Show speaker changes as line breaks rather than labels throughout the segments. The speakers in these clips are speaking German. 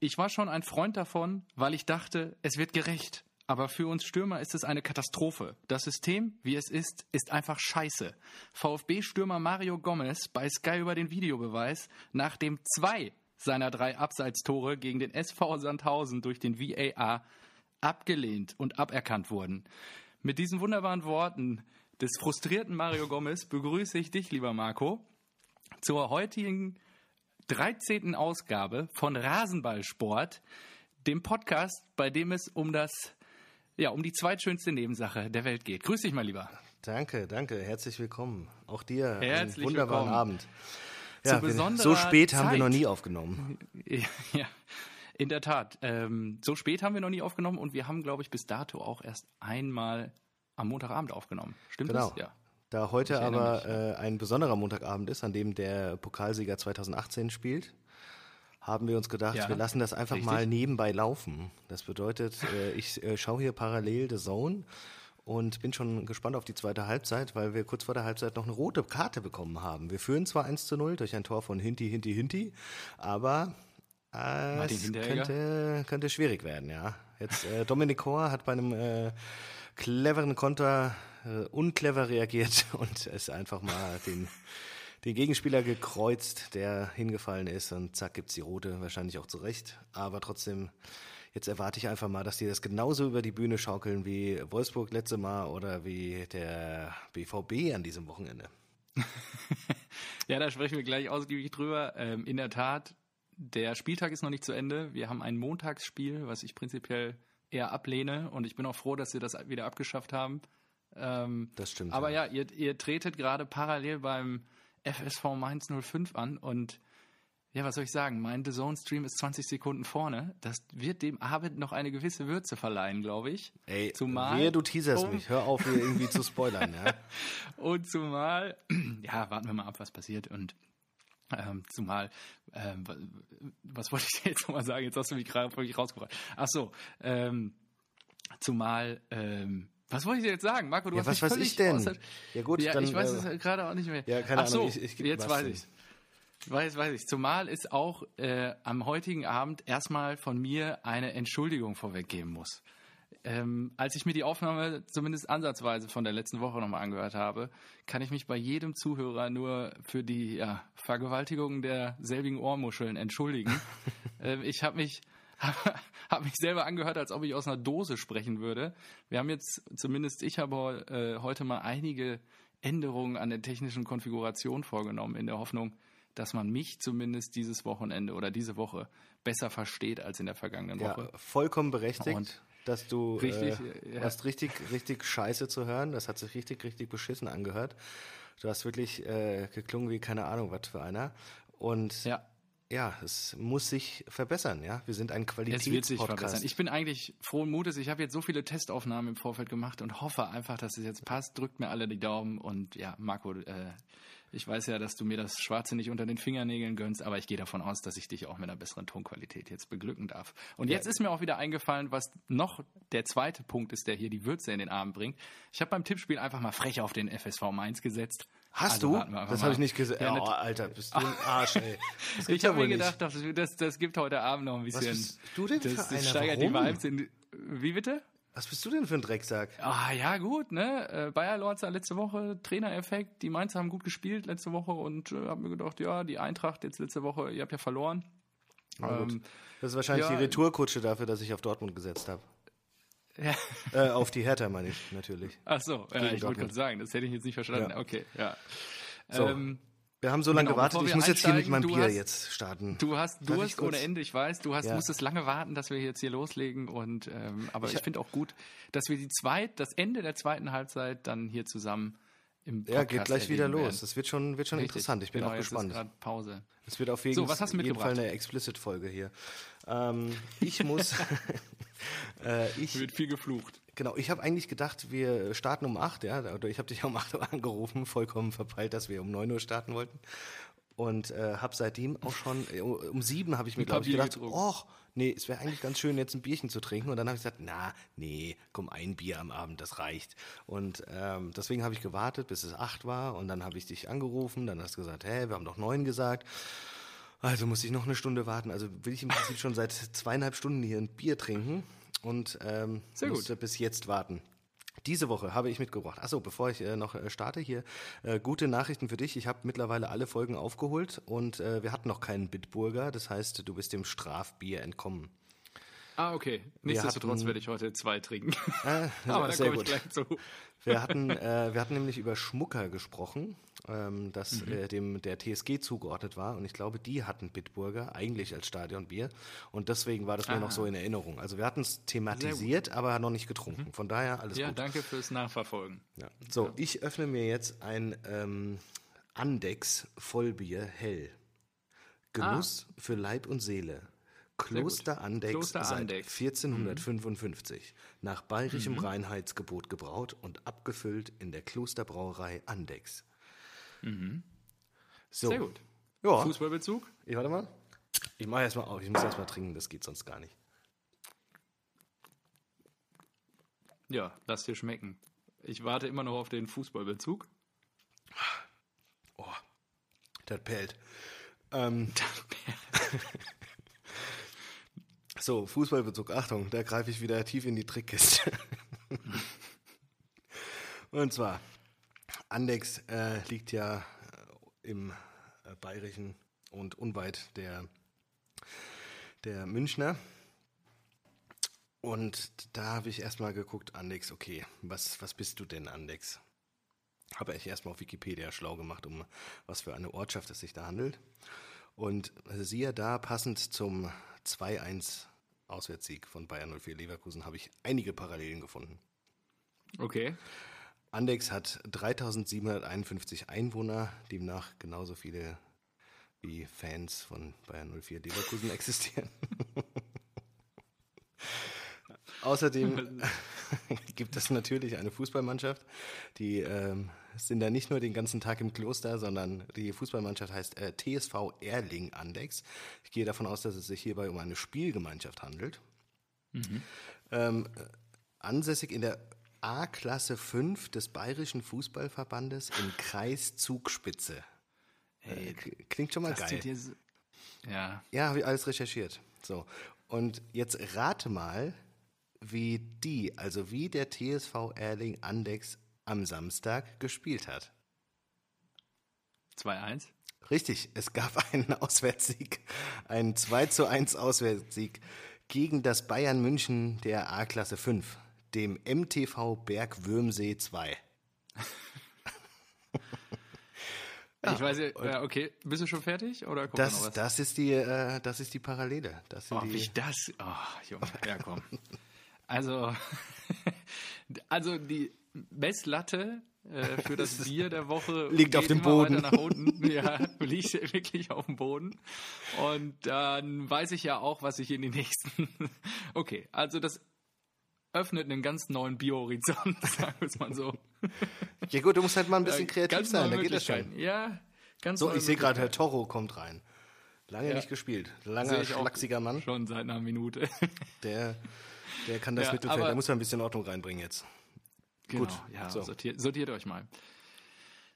ich war schon ein Freund davon, weil ich dachte, es wird gerecht. Aber für uns Stürmer ist es eine Katastrophe. Das System, wie es ist, ist einfach scheiße. VfB-Stürmer Mario Gomez bei Sky über den Videobeweis, nachdem zwei seiner drei Abseitstore gegen den SV Sandhausen durch den VAR abgelehnt und aberkannt wurden. Mit diesen wunderbaren Worten des frustrierten Mario Gomez begrüße ich dich, lieber Marco, zur heutigen 13. Ausgabe von Rasenballsport, dem Podcast, bei dem es um das ja, um die zweitschönste Nebensache der Welt geht. Grüß dich mal lieber.
Danke, danke, herzlich willkommen. Auch dir
Herzlich
einen wunderbaren
willkommen.
Abend. Ja, wir, so spät haben wir
Zeit.
noch nie aufgenommen.
Ja, in der Tat. Ähm, so spät haben wir noch nie aufgenommen und wir haben, glaube ich, bis dato auch erst einmal am Montagabend aufgenommen. Stimmt
Genau.
das? Ja.
Da heute aber äh, ein besonderer Montagabend ist, an dem der Pokalsieger 2018 spielt, haben wir uns gedacht,
Ja,
wir lassen das einfach
richtig.
mal nebenbei laufen. Das bedeutet, äh, ich äh, schaue hier parallel The Zone und bin schon gespannt auf die zweite Halbzeit, weil wir kurz vor der Halbzeit noch eine rote Karte bekommen haben. Wir führen zwar 1 zu 0 durch ein Tor von Hinti, Hinti, Hinti, aber äh, es könnte, könnte schwierig werden, ja. Jetzt äh, Dominik Kor hat bei einem äh, cleveren Konter äh, unclever reagiert und es einfach mal den, den Gegenspieler gekreuzt, der hingefallen ist und zack gibt's die rote, wahrscheinlich auch zu Recht. Aber trotzdem, jetzt erwarte ich einfach mal, dass die das genauso über die Bühne schaukeln wie Wolfsburg letzte Mal oder wie der BVB an diesem Wochenende.
ja, da sprechen wir gleich ausgiebig drüber. Ähm, in der Tat, der Spieltag ist noch nicht zu Ende. Wir haben ein Montagsspiel, was ich prinzipiell eher ablehne und ich bin auch froh, dass sie das wieder abgeschafft haben. Ähm,
Das stimmt.
Aber ja, ihr, ihr tretet gerade parallel beim FSV Mainz 05 an und ja, was soll ich sagen? Mein The Zone Stream ist 20 Sekunden vorne. Das wird dem Abend noch eine gewisse Würze verleihen, glaube ich.
Ey,
Zumal-
wehe, du teaserst
um-
mich. Hör auf, hier irgendwie zu spoilern, ja.
Und zumal, ja, warten wir mal ab, was passiert. Und ähm, zumal, ähm, wa- was wollte ich dir jetzt nochmal sagen? Jetzt hast du mich gerade wirklich rausgebracht. Ach so, ähm, zumal, ähm, was wollte ich dir jetzt sagen? Marco, du
Ja,
hast
was
mich
weiß
völlig
ich denn?
außer-
Ja gut,
ja,
dann,
ich weiß
äh,
es gerade auch nicht mehr.
ja, keine
Ach so,
Ahnung, ich- ich-
jetzt weiß ich. Weiß, weiß ich. Zumal es auch äh, am heutigen Abend erstmal von mir eine Entschuldigung vorweggeben muss. Ähm, als ich mir die Aufnahme zumindest ansatzweise von der letzten Woche nochmal angehört habe, kann ich mich bei jedem Zuhörer nur für die ja, Vergewaltigung der selbigen Ohrmuscheln entschuldigen. ähm, ich habe mich habe mich selber angehört, als ob ich aus einer Dose sprechen würde. Wir haben jetzt, zumindest ich habe äh, heute mal einige Änderungen an der technischen Konfiguration vorgenommen, in der Hoffnung, dass man mich zumindest dieses Wochenende oder diese Woche besser versteht als in der vergangenen
ja,
Woche.
vollkommen berechtigt,
Und-
dass du
Richtig,
äh,
ja.
hast richtig, richtig scheiße zu hören. Das hat sich richtig, richtig beschissen angehört. Du hast wirklich äh, geklungen wie keine Ahnung was für einer. Und ja.
Ja,
es muss sich verbessern, ja. Wir sind ein
es wird sich
Qualitätspodcast.
verbessern. Ich bin eigentlich frohen Mutes. Ich habe jetzt so viele Testaufnahmen im Vorfeld gemacht und hoffe einfach, dass es jetzt passt. Drückt mir alle die Daumen und ja, Marco, äh, ich weiß ja, dass du mir das Schwarze nicht unter den Fingernägeln gönnst, aber ich gehe davon aus, dass ich dich auch mit einer besseren Tonqualität jetzt beglücken darf. Und jetzt ist mir auch wieder eingefallen, was noch der zweite Punkt ist, der hier die Würze in den Abend bringt. Ich habe beim Tippspiel einfach mal frech auf den FSV Mainz gesetzt.
Hast
Also
du? Das habe ich nicht gesehen.
Ja,
oh, Alter, bist du ein Arsch, ey. Das
Ich habe mir gedacht, das, das, das gibt heute Abend noch ein bisschen.
bist du denn für
das, das
einer?
steigert
Warum?
die Vibes in. Wie bitte?
Was bist du denn für ein Drecksack?
Ah, ja, gut, ne? Äh, Bayer Lorzer letzte Woche, Trainereffekt. Die Mainzer haben gut gespielt letzte Woche und äh, hab mir gedacht, ja, die Eintracht jetzt letzte Woche, ihr habt ja verloren.
Na gut.
Ähm,
Das ist wahrscheinlich
ja.
die Retourkutsche dafür, dass ich auf Dortmund gesetzt habe.
Ja.
Äh, auf die Hertha meine ich natürlich.
Ach so, ja, ich wollte gerade sagen, das hätte ich jetzt nicht verstanden.
Ja.
Okay, ja.
So.
Ähm,
Wir haben so lange
Genau,
gewartet. Ich muss jetzt hier mit meinem Bier
hast-
jetzt starten.
Du hast Durst ohne Ende, ich weiß. Du hast,
Ja.
musstest lange warten, dass wir jetzt hier loslegen. Und ähm, aber ich,
Ich-
finde auch gut, dass wir die zweit, das Ende der zweiten Halbzeit dann hier zusammen im Podcast
Ja, geht gleich wieder los.
werden.
Das wird schon, wird schon
Richtig.
interessant. Ich bin
genau,
auch
ist
gespannt.
gerade Pause.
Es wird auf jeden,
So, was hast du
jeden Fall eine Explicit-Folge hier. Ähm, ich muss. äh, ich,
Wird viel geflucht.
genau, ich habe eigentlich gedacht, wir starten um 8, ja. Oder ich habe dich um 8 Uhr angerufen, vollkommen verpeilt, dass wir um 9 Uhr starten wollten. Und äh, habe seitdem auch schon, äh, um 7 habe ich mir, glaube ich, gedacht,
getrunken.
och, nee, es wäre eigentlich ganz schön, jetzt ein Bierchen zu trinken. Und dann habe ich gesagt, na, nee, komm, ein Bier am Abend, das reicht. Und ähm, deswegen habe ich gewartet, bis es 8 war. Und dann habe ich dich angerufen. Dann hast du gesagt, hä, wir haben doch 9 gesagt. Also muss ich noch eine Stunde warten. Also will ich im Prinzip schon seit zweieinhalb Stunden hier ein Bier trinken und ähm,
Sehr gut.
musste bis jetzt warten. Diese Woche habe ich mitgebracht. Achso, bevor ich äh, noch äh, starte hier, äh, gute Nachrichten für dich. Ich habe mittlerweile alle Folgen aufgeholt und äh, wir hatten noch keinen Bitburger. Das heißt, du bist dem Strafbier entkommen.
Ah, okay. Nichtsdestotrotz werde ich heute zwei trinken.
Äh,
Aber da
sehr
komme ich
gut.
gleich zu.
Wir hatten, äh, wir hatten nämlich über Schmucker gesprochen, ähm, das
Mhm.
äh, dem der TSG zugeordnet war. Und ich glaube, die hatten Bitburger eigentlich als Stadionbier. Und deswegen war das mir noch
Ah.
so in Erinnerung. Also wir hatten es thematisiert, aber noch nicht getrunken. Von daher alles
Mhm. Ja,
gut.
danke fürs Nachverfolgen.
Ja. So, ich öffne mir jetzt ein ähm, Andex Vollbier hell. Genuss für Leib und Seele. Kloster Andex
Kloster
seit
Andex.
1455. Nach bayerischem Reinheitsgebot gebraut und abgefüllt in der Klosterbrauerei Andex. So.
Sehr gut.
Ja,
Fußballbezug?
ich warte mal. Ich mache erstmal auf. Ich muss erstmal trinken, das geht sonst gar nicht.
Ja, lass dir schmecken. Ich warte immer noch auf den Fußballbezug.
Oh, das pellt. Ähm, so, Fußballbezug. Achtung, da greife ich wieder tief in die Trickkiste. Und zwar, Andex äh, liegt ja äh, im äh, Bayerischen und unweit der, der Münchner. Und da habe ich erstmal geguckt, Andex, okay, was, was bist du denn, Andex? Habe ich erstmal auf Wikipedia schlau gemacht, um was für eine Ortschaft es sich da handelt. Und siehe da, passend zum 2-1 Auswärtssieg von Bayern 04 Leverkusen habe ich einige Parallelen gefunden.
Okay.
Andex hat 3751 Einwohner, demnach genauso viele wie Fans von Bayern 04 Leverkusen existieren. Außerdem gibt es natürlich eine Fußballmannschaft, die ähm, sind da nicht nur den ganzen Tag im Kloster, sondern die Fußballmannschaft heißt äh, TSV Erling Andex. Ich gehe davon aus, dass es sich hierbei um eine Spielgemeinschaft handelt. Ähm, äh, ansässig in der A-Klasse 5 des Bayerischen Fußballverbandes im Kreis Zugspitze. Äh, k- klingt schon mal geil.
so- Ja,
Ja, habe ich alles recherchiert. So. Und jetzt rate mal, wie die, also wie der TSV Erling Andex am Samstag gespielt hat.
2-1.
Richtig, es gab einen Auswärtssieg, einen 2 zu 1 Auswärtssieg gegen das Bayern München der A-Klasse 5, dem MTV Berg Würmsee 2.
ich weiß ja, ja, okay. Bist du schon fertig? Oder kommt da noch
Das,
was?
das, ist die, äh, das ist die Parallele. Das
Oh,
die,
ich das. Oh, Junge, ja komm. Also, also die Messlatte äh, für das Bier der Woche
Liegt auf dem Boden.
Weiter nach unten. Ja, liegt wirklich auf dem Boden. Und dann weiß ich ja auch, was ich in die nächsten. Okay, also das öffnet einen ganz neuen Biohorizont, sagen wir es mal so.
ja gut, du musst halt mal ein bisschen kreativ
Ganz
sein, da geht das schon.
Ja, ganz
So, ich sehe gerade, Herr. Toro kommt rein. Lange
Ja.
nicht gespielt. Langer, schlachsiger Mann.
Schon seit einer Minute.
Der, der kann das
Ja,
Mittelfeld, da muss man ein bisschen Ordnung reinbringen jetzt.
Genau,
Gut,
ja,
so.
sortiert, sortiert euch mal.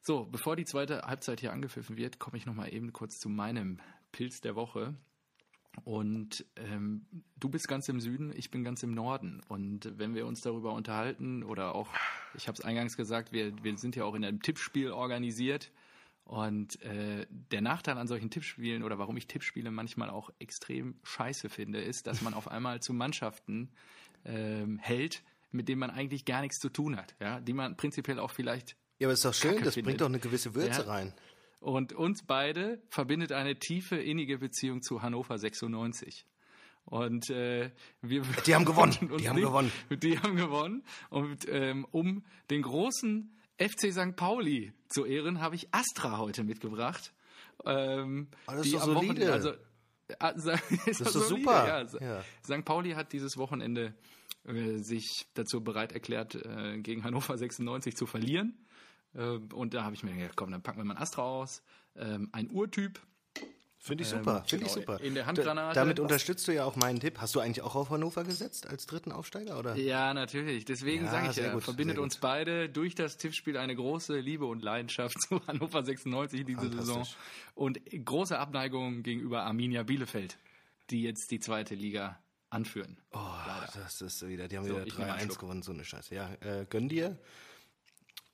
So, bevor die zweite Halbzeit hier angepfiffen wird, komme ich noch mal eben kurz zu meinem Pilz der Woche. Und ähm, du bist ganz im Süden, ich bin ganz im Norden. Und wenn wir uns darüber unterhalten, oder auch, ich habe es eingangs gesagt, wir, wir sind ja auch in einem Tippspiel organisiert. Und äh, der Nachteil an solchen Tippspielen oder warum ich Tippspiele manchmal auch extrem scheiße finde, ist, dass man auf einmal zu Mannschaften ähm, hält, mit denen man eigentlich gar nichts zu tun hat, ja, die man prinzipiell auch vielleicht
Ja, aber ist doch schön,
Kacke
das
findet.
bringt doch eine gewisse Würze
Ja.
rein.
und uns beide verbindet eine tiefe innige Beziehung zu Hannover 96. Und äh, wir
Die haben gewonnen. Die haben
nicht-
gewonnen.
Die haben gewonnen. Und ähm, um den großen FC St. Pauli zu ehren, habe ich Astra heute mitgebracht. Ähm,
Ah, das ist
die
doch
am
solide.
Wochenende- Also, ist
ist
doch solide,
super.
Ja.
Ja.
St. Pauli hat dieses Wochenende sich dazu bereit erklärt, äh, gegen Hannover 96 zu verlieren. Ähm, und da habe ich mir gedacht, komm, dann packen wir mal einen Astra aus. Ähm, ein Urtyp,
Finde ich super,
Ähm,
finde ich
genau,
super.
in der Handgranate.
Da, damit unterstützt du ja auch meinen Tipp. Hast du eigentlich auch auf Hannover gesetzt als dritten Aufsteiger? Oder?
Ja, natürlich. Deswegen
Ja,
sage ich ja,
gut,
verbindet uns beide durch das Tippspiel eine große Liebe und Leidenschaft zu Hannover 96 in dieser. Saison und große Abneigung gegenüber Arminia Bielefeld, die jetzt die zweite Liga anführen.
Oh, das ist wieder, die haben
So,
wieder
ich nehme einen
3-1
Schluck.
gewonnen, so eine Scheiße. Ja, äh, gönn dir.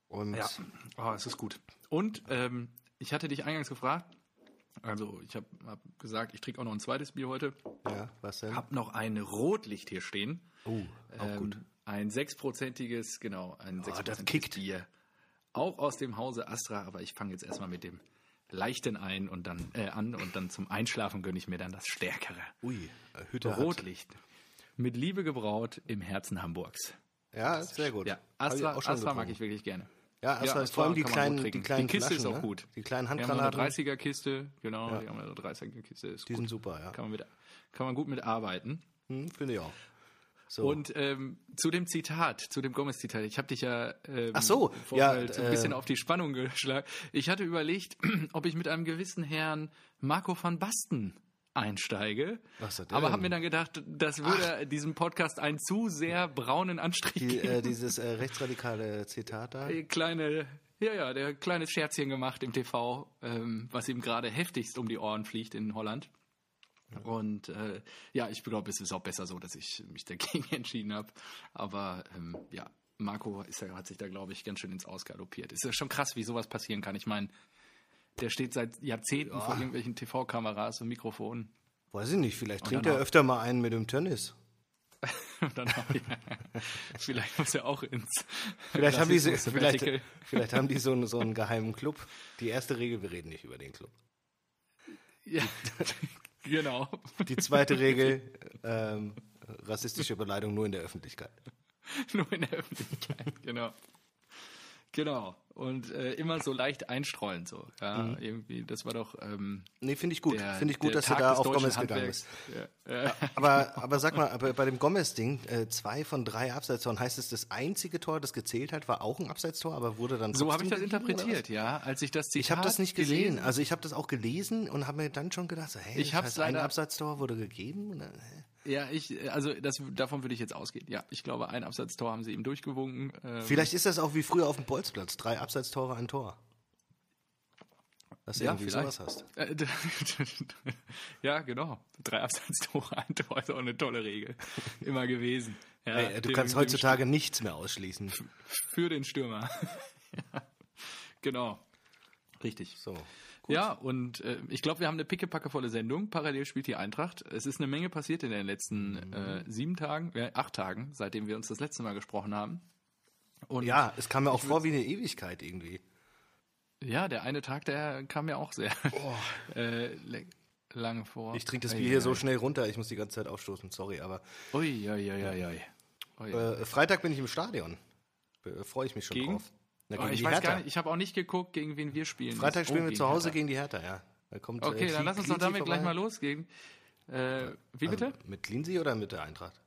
Und
Ja, oh, es ist gut. Und ähm, ich hatte dich eingangs gefragt, also ich habe hab gesagt, ich trinke auch noch ein zweites Bier heute,
ja, was denn?
habe noch ein Rotlicht hier stehen.
Oh, auch
Ähm,
gut.
Ein sechsprozentiges, genau, ein
das
sechsprozentiges
kickt.
Bier. Auch aus dem Hause Astra, aber ich fange jetzt erstmal mit dem leichten ein und dann äh, an und dann zum Einschlafen gönne ich mir dann das stärkere.
Ui, äh, Hütte hat-
Rotlicht. Mit Liebe gebraut im Herzen Hamburgs.
Ja, sehr gut.
Ja, Astra, Astra mag ich wirklich gerne.
Ja, Astra
Ja,
ist vor allem die kleinen, die kleinen
Die Kiste ist
Flaschen,
auch
ne?
gut.
Die kleinen Handgranaten,
30er Kiste, genau,
Ja.
die haben eine 30er Kiste, ist
die
gut.
sind super, ja.
Kann man, mit, kann man gut mitarbeiten.
Hm, Finde ich auch. So.
Und ähm, zu dem Zitat, zu dem Gomez-Zitat, ich habe dich ja, ähm,
Ach so, ja,
Vorfeld so ein bisschen
äh,
auf die Spannung geschlagen. Ich hatte überlegt, ob ich mit einem gewissen Herrn Marco van Basten einsteige,
Was hat der
aber habe mir dann gedacht, das würde diesem Podcast einen zu sehr braunen Anstrich
die,
geben.
äh, dieses äh, rechtsradikale Zitat da.
Äh, kleine, ja, ja, der hat kleines Scherzchen gemacht im TV, ähm, was ihm gerade heftigst um die Ohren fliegt in Holland. Und äh, ja, ich glaube, es ist auch besser so, dass ich mich dagegen entschieden habe. Aber ähm, ja, Marco ist ja, hat sich da, glaube ich, ganz schön ins Ausgaloppiert. Ist ja schon krass, wie sowas passieren kann. Ich meine, der steht seit Jahrzehnten vor irgendwelchen TV-Kameras und Mikrofonen.
Weiß ich nicht, vielleicht
Und
trinkt er
auch-
öfter mal einen mit dem Tennis.
Dann auch, ja, vielleicht muss er auch ins.
Vielleicht haben, die, so- vielleicht, vielleicht haben die so, einen- so einen geheimen Club. Die erste Regel, wir reden nicht über den Club.
Ja, genau.
Die zweite Regel, ähm, rassistische Beleidigung nur in der Öffentlichkeit.
Nur in der Öffentlichkeit, genau. Genau. Und äh, immer so leicht einstreuen, so. Ja, irgendwie, das war doch. Ähm,
Nee, finde ich gut. Finde ich gut, dass du da auf Gomez gegangen bist.
Ja, äh,
Aber, aber sag mal, bei dem Gomez-Ding, äh, zwei von drei Abseitstoren, heißt es, das einzige Tor, das gezählt hat, war auch ein Abseitstor, aber wurde dann
so habe ich das interpretiert, ja. Als ich das Zitat
Ich habe das nicht gesehen.
gelesen
Also ich habe das auch gelesen und habe mir dann schon gedacht, so, hey,
Ich
das heißt, ein
leider-
Abseitstor wurde gegeben. Und dann, hä?
Ja, ich, also das, davon würde ich jetzt ausgehen. Ja, ich glaube, ein Absatztor haben sie ihm durchgewunken. Ähm,
Vielleicht ist das auch wie früher auf dem Bolzplatz. Drei Abseitstore, ein Tor. Dass du
Ja,
irgendwie
vielleicht.
sowas hast.
Äh, ja, genau. Drei Absatztore, ein Tor ist auch eine tolle Regel. Immer gewesen. Ja,
Ey, du
dem-
kannst heutzutage nichts mehr ausschließen.
Für den Stürmer. ja, genau. Richtig.
So.
Ja, und äh, ich glaube, wir haben eine pickepackevolle Sendung. Parallel spielt die Eintracht. Es ist eine Menge passiert in den letzten äh, sieben Tagen, äh, acht Tagen, seitdem wir uns das letzte Mal gesprochen haben. Und
Ja, es kam mir auch vor wie eine Ewigkeit irgendwie.
ja, der eine Tag, der kam mir auch sehr äh, le- lange vor.
Ich trinke das Bier hier so schnell runter, ich muss die ganze Zeit aufstoßen, sorry. Aber
Ui, ui, ui, ui, ui. Ui.
äh, Freitag bin ich im Stadion. Äh, Freue ich mich schon
Gegen?
drauf. Na,
Oh, ich weiß
Hertha.
gar nicht, ich habe auch nicht geguckt, gegen wen wir spielen.
Freitag spielen
Oh,
wir zu Hause
Hertha.
gegen die Hertha, ja. Da kommt,
Okay,
äh,
dann lass uns doch damit gleich
vorbei.
mal losgehen. Äh, wie bitte?
Also, mit Cleansey oder mit der Eintracht?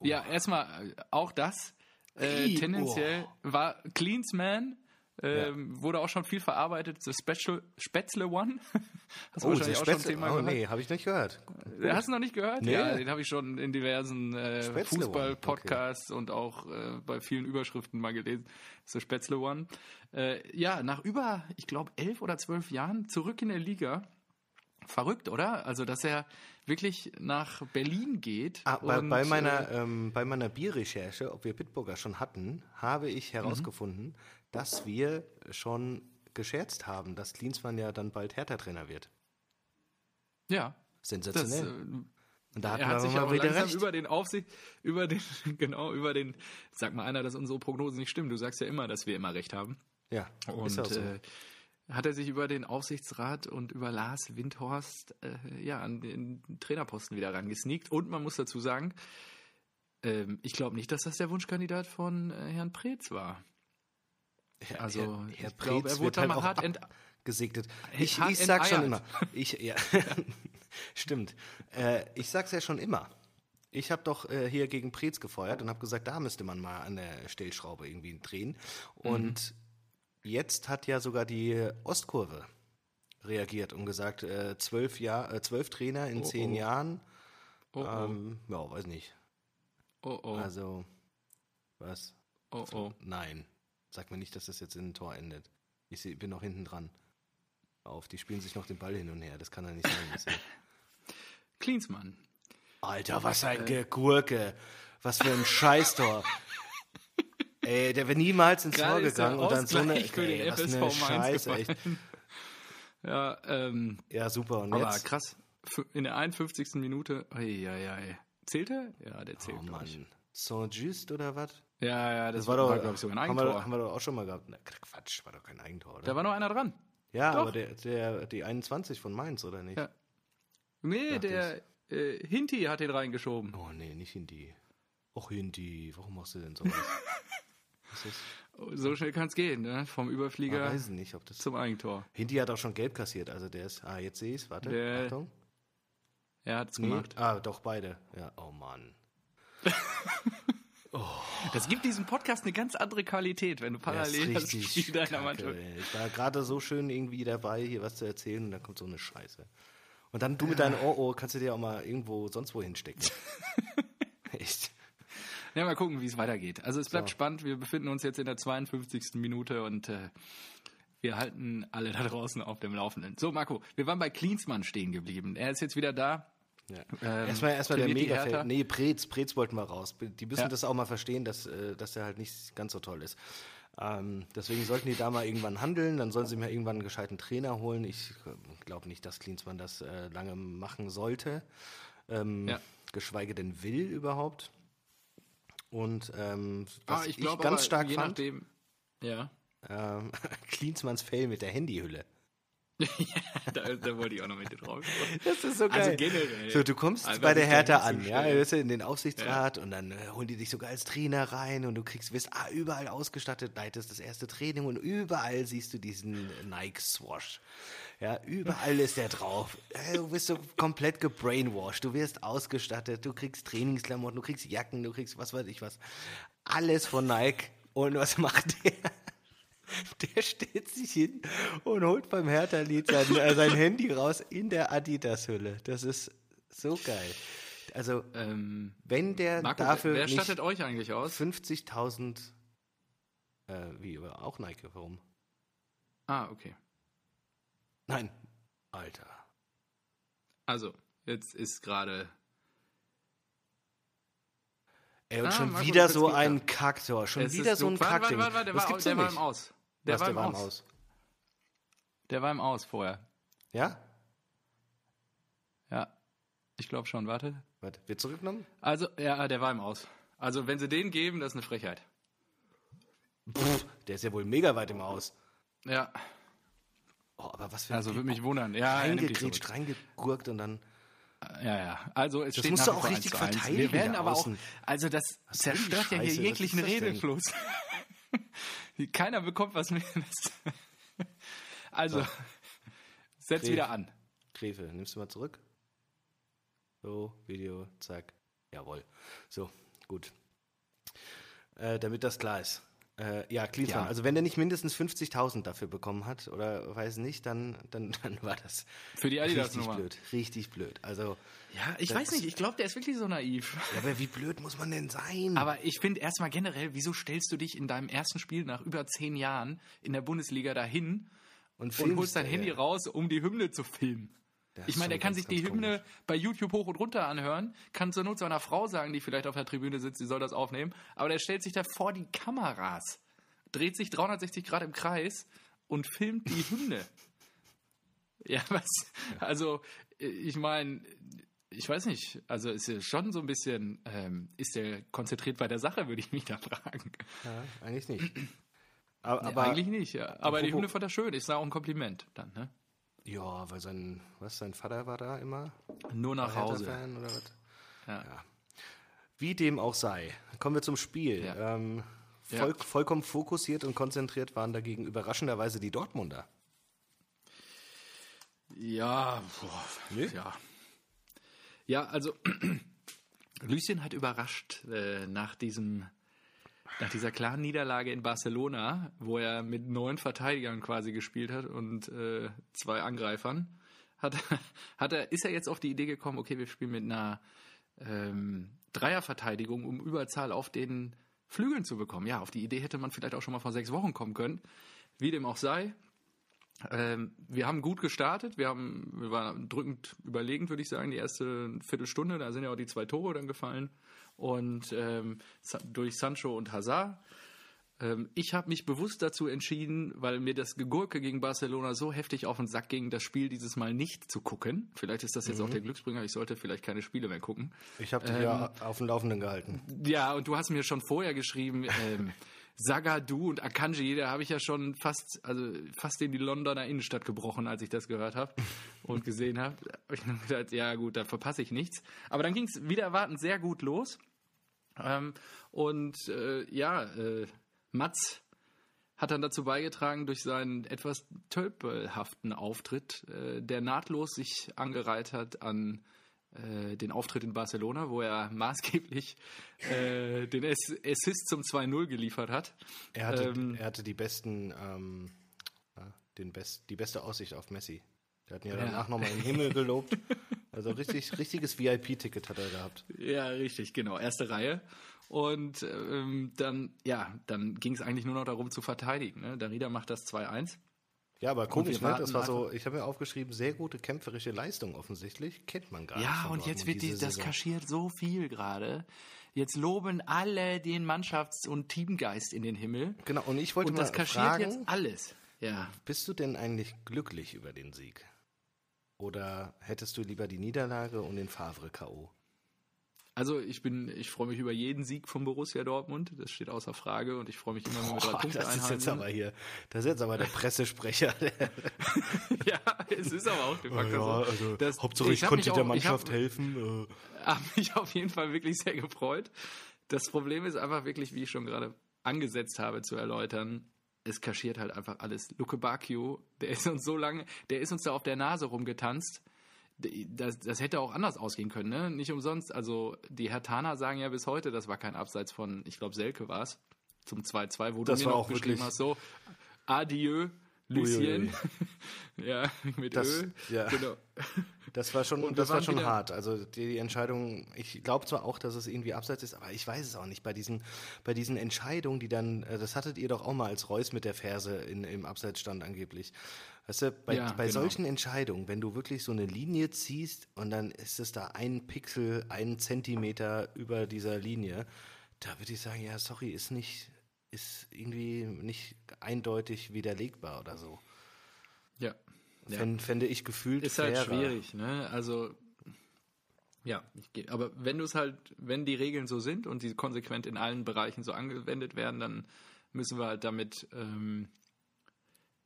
Ja, erstmal äh, auch das. Äh, tendenziell war Cleansman, ähm, wurde auch schon viel verarbeitet. The Special Spätzle One. Hast du wahrscheinlich
der
auch schon
Spätzle-
Thema
oh,
gehört.
nee, habe ich nicht gehört.
Äh, Hast du noch nicht gehört?
Nee.
Ja, den habe ich schon in diversen äh, Fußball-Podcasts und auch äh, bei vielen Überschriften mal gelesen. The Spätzle One. Äh, ja, nach über, ich glaube, elf oder zwölf Jahren zurück in der Liga. Verrückt, oder? Also, dass er wirklich nach Berlin geht.
Ah, bei, bei,
äh,
meiner, ähm, bei meiner Bierrecherche, ob wir Bitburger schon hatten, habe
Mhm.
ich herausgefunden, dass wir schon gescherzt haben, dass Klinsmann ja dann bald Hertha-Trainer wird.
ja, das,
Sensationell.
äh,
Und da hatten
er hat sich auch
wieder
langsam
recht.
über den Aufsicht, über den, genau, über den, sag mal einer, dass unsere Prognosen nicht stimmen. Du sagst ja immer, dass wir immer recht haben.
ja,
Und
so.
äh, hat er sich über den Aufsichtsrat und über Lars Windhorst äh, ja, an den Trainerposten wieder rangesneakt. Und man muss dazu sagen, ähm, ich glaube nicht, dass das der Wunschkandidat von äh, Herrn Preetz war. Also,
Herr, Herr
ich glaube,
Preetz
er wurde
halt
mal hart ent
abgesegnet. Ich,
hart
ich sag schon immer. Ich, ja, stimmt. Äh, ich sag's ja schon immer. Ich habe doch äh, hier gegen Preetz gefeuert und habe gesagt, da müsste man mal an der Stellschraube irgendwie drehen. Und
Mhm.
jetzt hat ja sogar die Ostkurve reagiert und gesagt, äh, zwölf, Jahr, äh, zwölf Trainer in
Oh,
zehn
oh.
Jahren.
Oh, oh,
Ähm, ja, weiß nicht.
oh, oh,
Also, was?
oh, oh.
Nein. Sag mir nicht, dass das jetzt in ein Tor endet. Ich bin noch hinten dran. Auf, die spielen sich noch den Ball hin und her. Das kann ja nicht sein.
Klinsmann.
Alter, was ein Gegurke. Was für ein Scheißtor. Ey, der wäre niemals ins Tor gegangen und dann so eine, ey, was eine Scheiße, echt.
Ja, ähm,
Ja, super. Und
aber
jetzt?
krass. In der 51. Minute, ei. Zählt er? Ja, der zählt,
Oh. Mann. Saint-Just oder was?
Ja, ja, das,
Das war doch,
glaube ich, sogar ein
haben, wir,
Eigentor.
haben wir doch auch schon mal gehabt. Na, Quatsch, war doch kein Eigentor, oder?
Da war noch einer dran.
ja,
doch.
aber der, der, die 21 von Mainz, oder nicht?
Ja. Nee,
Dachte
der äh, Hinti hat den reingeschoben.
Oh nee, nicht Hindi. Och Hindi, warum machst du denn sowas? Was ist?
So schnell kann es gehen, ne? Vom
Ich
Überflieger
weiß nicht, ob das.
zum Eigentor.
Hindi hat auch schon gelb kassiert, also der ist. Ah, jetzt sehe ich es, warte.
Der-
Achtung.
Er hat es
Nee.
gemacht.
Ah, doch, beide. Ja, oh Mann.
Das gibt diesem Podcast eine ganz andere Qualität, wenn du parallel das
richtig
Spiel deiner Mannschaft.
Ich war gerade so schön irgendwie dabei, hier was zu erzählen und dann kommt so eine Scheiße. Und dann du mit deinem Oh, oh, kannst du dir auch mal irgendwo sonst wo hinstecken. Echt.
Ja, mal gucken, wie es weitergeht. Also es bleibt
So.
spannend. Wir befinden uns jetzt in der 52. Minute und äh, wir halten alle da draußen auf dem Laufenden. So, Marco, wir waren bei Klinsmann stehen geblieben. Er ist jetzt wieder da.
Ja.
Ähm,
erstmal erstmal der.
Hertha.
Nee, Preetz, Preetz wollten wir raus. Die müssen
Ja.
das auch mal verstehen, dass, äh, dass der halt nicht ganz so toll ist. Ähm, deswegen sollten die da mal irgendwann handeln, dann sollen sie mir irgendwann einen gescheiten Trainer holen. Ich glaube nicht, dass Klinsmann das äh, lange machen sollte. Ähm,
Ja.
Geschweige denn will überhaupt. Und ähm,
Ah,
was
ich
ich,
glaube
ganz
aber,
stark
je
fand,
nachdem. Ja.
ähm, Klinsmanns Fail mit der Handyhülle.
da, da wollte ich auch noch mit dir drauf.
Das ist so
Also generell.
So, du kommst
Einfach
bei der Hertha an, ja,
hinzustellen.
du bist in den Aufsichtsrat und dann äh, holen die dich sogar als Trainer rein und du kriegst, wirst ah, überall ausgestattet, leitest das erste Training und überall siehst du diesen Nike Swash. Ja, überall ist der drauf. Du bist so komplett gebrainwashed. Du wirst ausgestattet, du kriegst Trainingsklamotten, du kriegst Jacken, du kriegst was weiß ich was. Alles von Nike. Und was macht der? Der stellt sich hin und holt beim Hertha-Lied sein, äh, sein Handy raus in der Adidas-Hülle. Das ist so geil. Also,
Ähm,
wenn der
Marco,
dafür
wer
nicht
stattet euch eigentlich aus?
50.000, äh, wie, auch Nike, warum?
Ah, okay.
Nein, Alter.
Also, jetzt ist gerade.
Ey, und
Ah,
schon
Marco,
wieder so ein Kacktor, schon wieder so ein
warte,
Kackding.
Warte, warte, der
das
war, der im Aus. Der
Was,
war
der
im
war im
Aus.
Aus.
Der war im Aus vorher.
Ja?
Ja. Ich glaube schon, warte.
Warte, wird zurückgenommen?
Also, ja, der war im Aus. Also, wenn sie den geben, das ist eine Frechheit.
Pff, der ist ja wohl mega weit im Aus.
Ja,
Oh, aber was für
also würde mich wundern. Ja,
reingegrätscht, reingegurkt und dann.
Ja, ja. Also, es
Das
steht
musst du auch richtig
1 zu 1.
verteidigen
Wir werden aber auch,
außen.
also das zerstört ja hier jeglichen? Redefluss. Keiner bekommt was mit. Also, setz
Dreh.
wieder an.
Grefe, nimmst du mal zurück? So, Video, zack. Jawohl. So, gut. Äh, damit das klar ist. Äh, ja, Klinsmann.
Ja.
Also wenn der nicht mindestens 50.000 dafür bekommen hat oder weiß nicht, dann, dann, dann war das
Für die
richtig
Adidas-Nummer.
blöd. Richtig blöd. Also,
Ja, ich weiß nicht, ich glaube, der ist wirklich so naiv.
ja, aber wie blöd muss man denn sein?
Aber ich finde erstmal generell, wieso stellst du dich in deinem ersten Spiel nach über zehn Jahren in der Bundesliga dahin
und,
und
filmst
holst dein Handy
ja.
raus, um die Hymne zu filmen? Ich meine, der
schon
kann
ganz,
sich die Hymne
komisch.
bei YouTube hoch und runter anhören, kann zur Not seiner Frau sagen, die vielleicht auf der Tribüne sitzt, die soll das aufnehmen, aber der stellt sich da vor die Kameras, dreht sich 360 Grad im Kreis und filmt die Hymne. Ja, was? Also, ich meine, ich weiß nicht, also ist ja schon so ein bisschen, ähm, ist der konzentriert bei der Sache, würde ich mich da fragen.
Ja, eigentlich nicht. Aber,
Ja,
aber
Eigentlich nicht, ja. Aber die Hymne fand er schön, ist auch ein Kompliment dann, ne?
Ja, weil sein, was, sein Vater war da immer?
Nur nach Hause.
Hertha-Fan oder was?
Ja.
Wie dem auch sei. Kommen wir zum Spiel.
Ja.
Ähm,
Ja.
voll, Vollkommen fokussiert und konzentriert waren dagegen überraschenderweise die Dortmunder.
Ja, boah,
Nee?
ja. Ja, also Lucien hat überrascht äh, nach diesem nach dieser klaren Niederlage in Barcelona, wo er mit neun Verteidigern quasi gespielt hat und äh, zwei Angreifern, hat, hat er, ist er jetzt auf die Idee gekommen, okay, wir spielen mit einer ähm, Dreierverteidigung, um Überzahl auf den Flügeln zu bekommen. Ja, auf die Idee hätte man vielleicht auch schon mal vor sechs Wochen kommen können. Wie dem auch sei. Ähm, wir haben gut gestartet. Wir haben, wir waren drückend überlegend, würde ich sagen, die erste Viertelstunde. Da sind ja auch die zwei Tore dann gefallen. Und ähm, durch Sancho und Hazard. Ähm, ich habe mich bewusst dazu entschieden, weil mir das Gegurke gegen Barcelona so heftig auf den Sack ging, das Spiel dieses Mal nicht zu gucken. Vielleicht ist das jetzt mhm. auch der Glücksbringer. Ich sollte vielleicht keine Spiele mehr gucken.
Ich habe dich ähm, ja auf dem Laufenden gehalten.
Ja, und du hast mir schon vorher geschrieben, ähm, Sagadu und Akanji, da habe ich ja schon fast, also fast in die Londoner Innenstadt gebrochen, als ich das gehört habe und gesehen habe. Hab ich mir gedacht, ja gut, da verpasse ich nichts. Aber dann ging es wieder erwartend sehr gut los. Ähm, und äh, ja, äh, Mats hat dann dazu beigetragen durch seinen etwas tölpelhaften Auftritt, äh, der nahtlos sich angereiht hat an äh, den Auftritt in Barcelona, wo er maßgeblich äh, den Assist zum 2-0 geliefert hat.
Er hatte, ähm, er hatte die besten, ähm, den best, die beste Aussicht auf Messi. Der hat ihn ja, ja. danach nochmal in den Himmel gelobt. Also richtig, richtiges VIP-Ticket hat er gehabt.
Ja, richtig, genau. Erste Reihe. Und ähm, dann, ja, dann ging es eigentlich nur noch darum zu verteidigen. Ne? Darida macht das 2-1.
Ja, aber komisch, ne? Das war so, ich habe mir aufgeschrieben, sehr gute kämpferische Leistung offensichtlich. Kennt man gar
ja, nicht. Ja, und jetzt wird die, das Saison. kaschiert so viel gerade. Jetzt loben alle den Mannschafts- und Teamgeist in den Himmel.
Genau, und ich wollte
und
mal
das kaschiert
fragen,
jetzt alles. Ja.
Bist du denn eigentlich glücklich über den Sieg? Oder hättest du lieber die Niederlage und den Favre K.O.?
Also ich bin, ich freue mich über jeden Sieg von Borussia Dortmund. Das steht außer Frage und ich freue mich immer, wenn wir drei Punkte
das ist jetzt aber hier, das ist jetzt aber der Pressesprecher.
ja, es ist aber auch de facto
ja,
so.
Also, das, Hauptsache ich, ich konnte der Mannschaft ich hab, helfen.
Äh. Habe mich auf jeden Fall wirklich sehr gefreut. Das Problem ist einfach wirklich, wie ich schon gerade angesetzt habe zu erläutern, es kaschiert halt einfach alles. Luke Bacchio, der ist uns so lange, der ist uns da auf der Nase rumgetanzt das, das hätte auch anders ausgehen können, ne? Nicht umsonst. Also die Hertaner sagen ja bis heute, das war kein Abseits von, ich glaube, Selke war es, zum 2-2, wo
das
du mir noch geschrieben hast, so, adieu, Lucien. ja, mit
das,
Ö.
Ja. Genau. Das war schon, das war schon hart. Also die, Entscheidung, ich glaube zwar auch, dass es irgendwie abseits ist, aber ich weiß es auch nicht. Bei diesen, bei diesen Entscheidungen, die dann, äh, das hattet ihr doch auch mal als Reus mit der Ferse in, im Abseits stand angeblich. Weißt du, bei, ja, bei genau. solchen Entscheidungen, wenn du wirklich so eine Linie ziehst und dann ist es da ein Pixel, ein Zentimeter über dieser Linie, da würde ich sagen, ja, sorry, ist nicht, ist irgendwie nicht eindeutig widerlegbar oder so.
Ja.
Fände, fände ich gefühlt
Ist halt schwierig, ne? Also, ja, ich, aber wenn du es halt, wenn die Regeln so sind und die konsequent in allen Bereichen so angewendet werden, dann müssen wir halt damit ähm,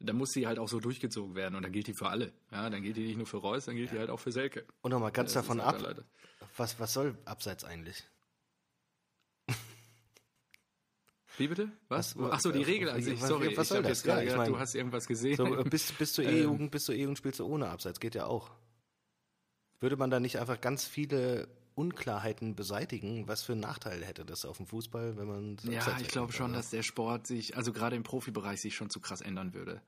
dann muss sie halt auch so durchgezogen werden und dann gilt die für alle. Ja, dann gilt die nicht nur für Reus, dann gilt ja. die halt auch für Selke.
Und nochmal ganz ja, davon ab, was, was soll Abseits eigentlich?
Wie bitte? Was? was Achso, die Regel an sich. Sorry, was soll ich das? Gerade ja, ich mein, du hast irgendwas gesehen.
So, bis, bis zur ähm. E-Jugend, bis zur E-Jugend spielst du ohne Abseits, geht ja auch. Würde man da nicht einfach ganz viele Unklarheiten beseitigen, was für einen Nachteil hätte das auf dem Fußball, wenn man
Ja, ich glaube schon, dass der Sport sich, also gerade im Profibereich sich schon zu krass ändern würde.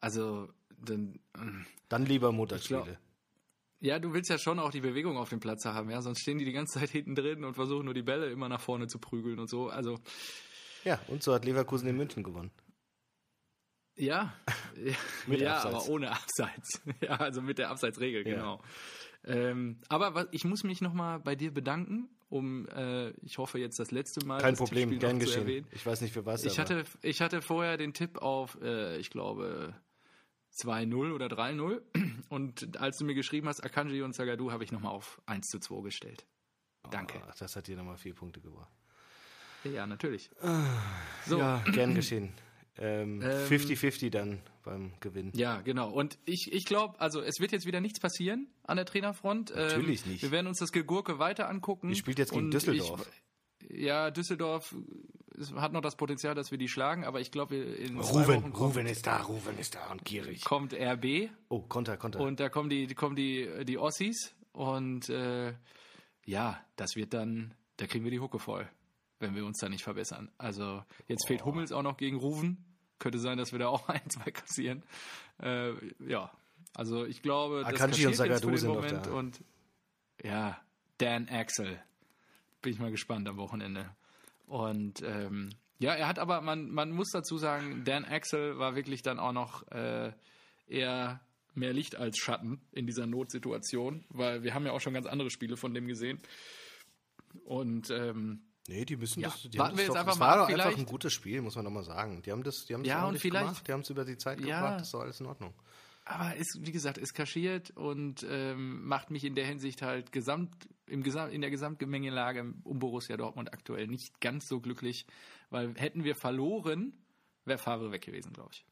Also dann
ähm, dann lieber Montagsspiele.
Ja, du willst ja schon auch die Bewegung auf dem Platz haben, ja, sonst stehen die die ganze Zeit hinten drin und versuchen nur die Bälle immer nach vorne zu prügeln und so. Also
ja, und so hat Leverkusen in München gewonnen.
Ja, ja, aber ohne Abseits. Ja, also mit der Abseitsregel, genau. Ja. Ähm, aber was, ich muss mich nochmal bei dir bedanken, um, äh, ich hoffe jetzt das letzte Mal.
Kein Problem, gern geschehen. Ich weiß nicht für was.
Ich hatte, ich hatte vorher den Tipp auf, äh, ich glaube, 2-0 oder 3-0. Und als du mir geschrieben hast, Akanji und Sagadu, habe ich nochmal auf 1 zu 2 gestellt. Danke.
Oh, das hat dir nochmal vier Punkte gebracht.
Ja, natürlich.
So. Ja, gern geschehen. 50-50 ähm, dann beim Gewinn.
Ja, genau. Und ich, ich glaube, also es wird jetzt wieder nichts passieren an der Trainerfront.
Natürlich ähm, nicht.
Wir werden uns das Gegurke weiter angucken.
Die spielt jetzt gegen Düsseldorf.
Ich, ja, Düsseldorf hat noch das Potenzial, dass wir die schlagen, aber ich glaube, in
Ruven, Ruven ist da, Ruven ist da und gierig.
Kommt RB.
Oh, Konter, Konter.
Und da kommen die, kommen die, die Ossis und äh, ja, das wird dann, da kriegen wir die Hucke voll. Wenn wir uns da nicht verbessern. Also jetzt fehlt Hummels auch noch gegen Rufen. Könnte sein, dass wir da auch ein, zwei kassieren. Äh, ja, also ich glaube, das
Akanji und
den
sind
Moment
da.
und ja, Dan Axel. Bin ich mal gespannt am Wochenende. Und ähm, ja, er hat aber, man, man muss dazu sagen, Dan Axel war wirklich dann auch noch äh, eher mehr Licht als Schatten in dieser Notsituation, weil wir haben ja auch schon ganz andere Spiele von dem gesehen. Und ähm,
Nee, die müssen
Ja,
das. Die
warten
haben
wir
das
jetzt
doch,
einfach
das
mal
war
ab,
doch einfach ein gutes Spiel, muss man nochmal sagen. Die haben das, die haben
Ja, und vielleicht-
gemacht, die haben es über die Zeit
Ja.
gebracht, das ist doch alles in Ordnung.
Aber ist, wie gesagt, ist kaschiert und ähm, macht mich in der Hinsicht halt gesamt, im Gesam in der Gesamtgemengelage um Borussia Dortmund aktuell nicht ganz so glücklich, weil hätten wir verloren, wäre Favre weg gewesen, glaube ich.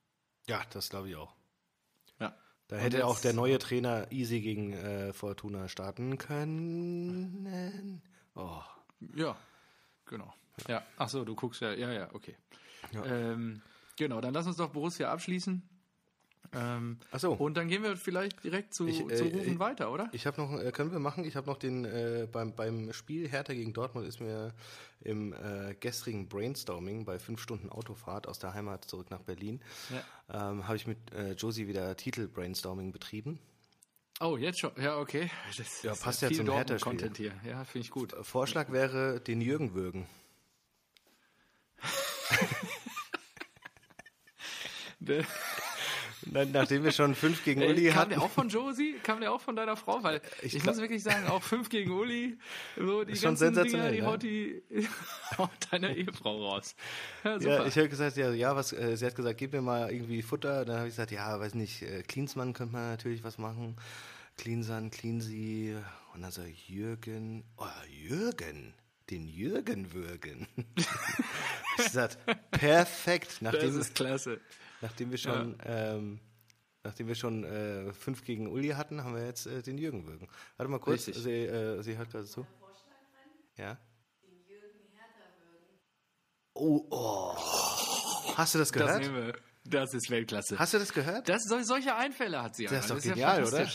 Ja, das glaube ich auch.
Ja.
Da
Und
hätte
jetzt-
auch der neue Trainer easy gegen äh, Fortuna starten können. Oh.
Ja, genau. Ja, ach so, du guckst ja, ja, ja, okay.
Ja.
Ähm, genau, dann lass uns doch Borussia abschließen. Ähm,
Ach so.
Und dann gehen wir vielleicht direkt zu,
Ich, äh,
zu Rufen
äh,
weiter, oder?
Ich habe noch, äh, können wir machen, ich habe noch den, äh, beim, beim Spiel Hertha gegen Dortmund ist mir im äh, gestrigen Brainstorming bei fünf Stunden Autofahrt aus der Heimat zurück nach Berlin, ähm, habe ich mit äh, Josie wieder Titel-Brainstorming betrieben.
Oh, jetzt schon. Ja, okay. Das
Ja,
ist
passt ja zum Hertha-Spiel.
Content hier. Ja, finde ich gut.
Vorschlag wäre, den Jürgen würgen. Nachdem wir schon fünf gegen Uli
kam
hatten.
der auch von Josie? Kam der auch von deiner Frau? Weil ich,
Ich
muss wirklich sagen, auch fünf gegen Uli, so die
Ist schon
ganzen Dinger, die
ne?
haut die haut deine Ehefrau raus. Ja.
Ja, ich habe gesagt, ja, ja, was, äh, sie hat gesagt, gib mir mal irgendwie Futter. Dann habe ich gesagt, ja, weiß nicht, äh, Cleansmann könnte man natürlich was machen. Cleansan, Cleansy. Und dann so, Jürgen, oh, Jürgen, den Jürgen würgen. ich gesagt, perfekt.
das
Nachdem,
ist klasse.
Nachdem wir schon, ähm, nachdem wir schon äh, fünf gegen Uli hatten, haben wir jetzt äh, den Jürgen würgen. Warte mal kurz,
Richtig.
sie, äh, sie hört gerade zu. Ja? Oh, oh. Hast du das
Das
gehört?
nehmen wir. Das ist Weltklasse.
Hast du das gehört?
Das, sol- solche Einfälle hat sie.
Das ist doch genial,
ja
oder?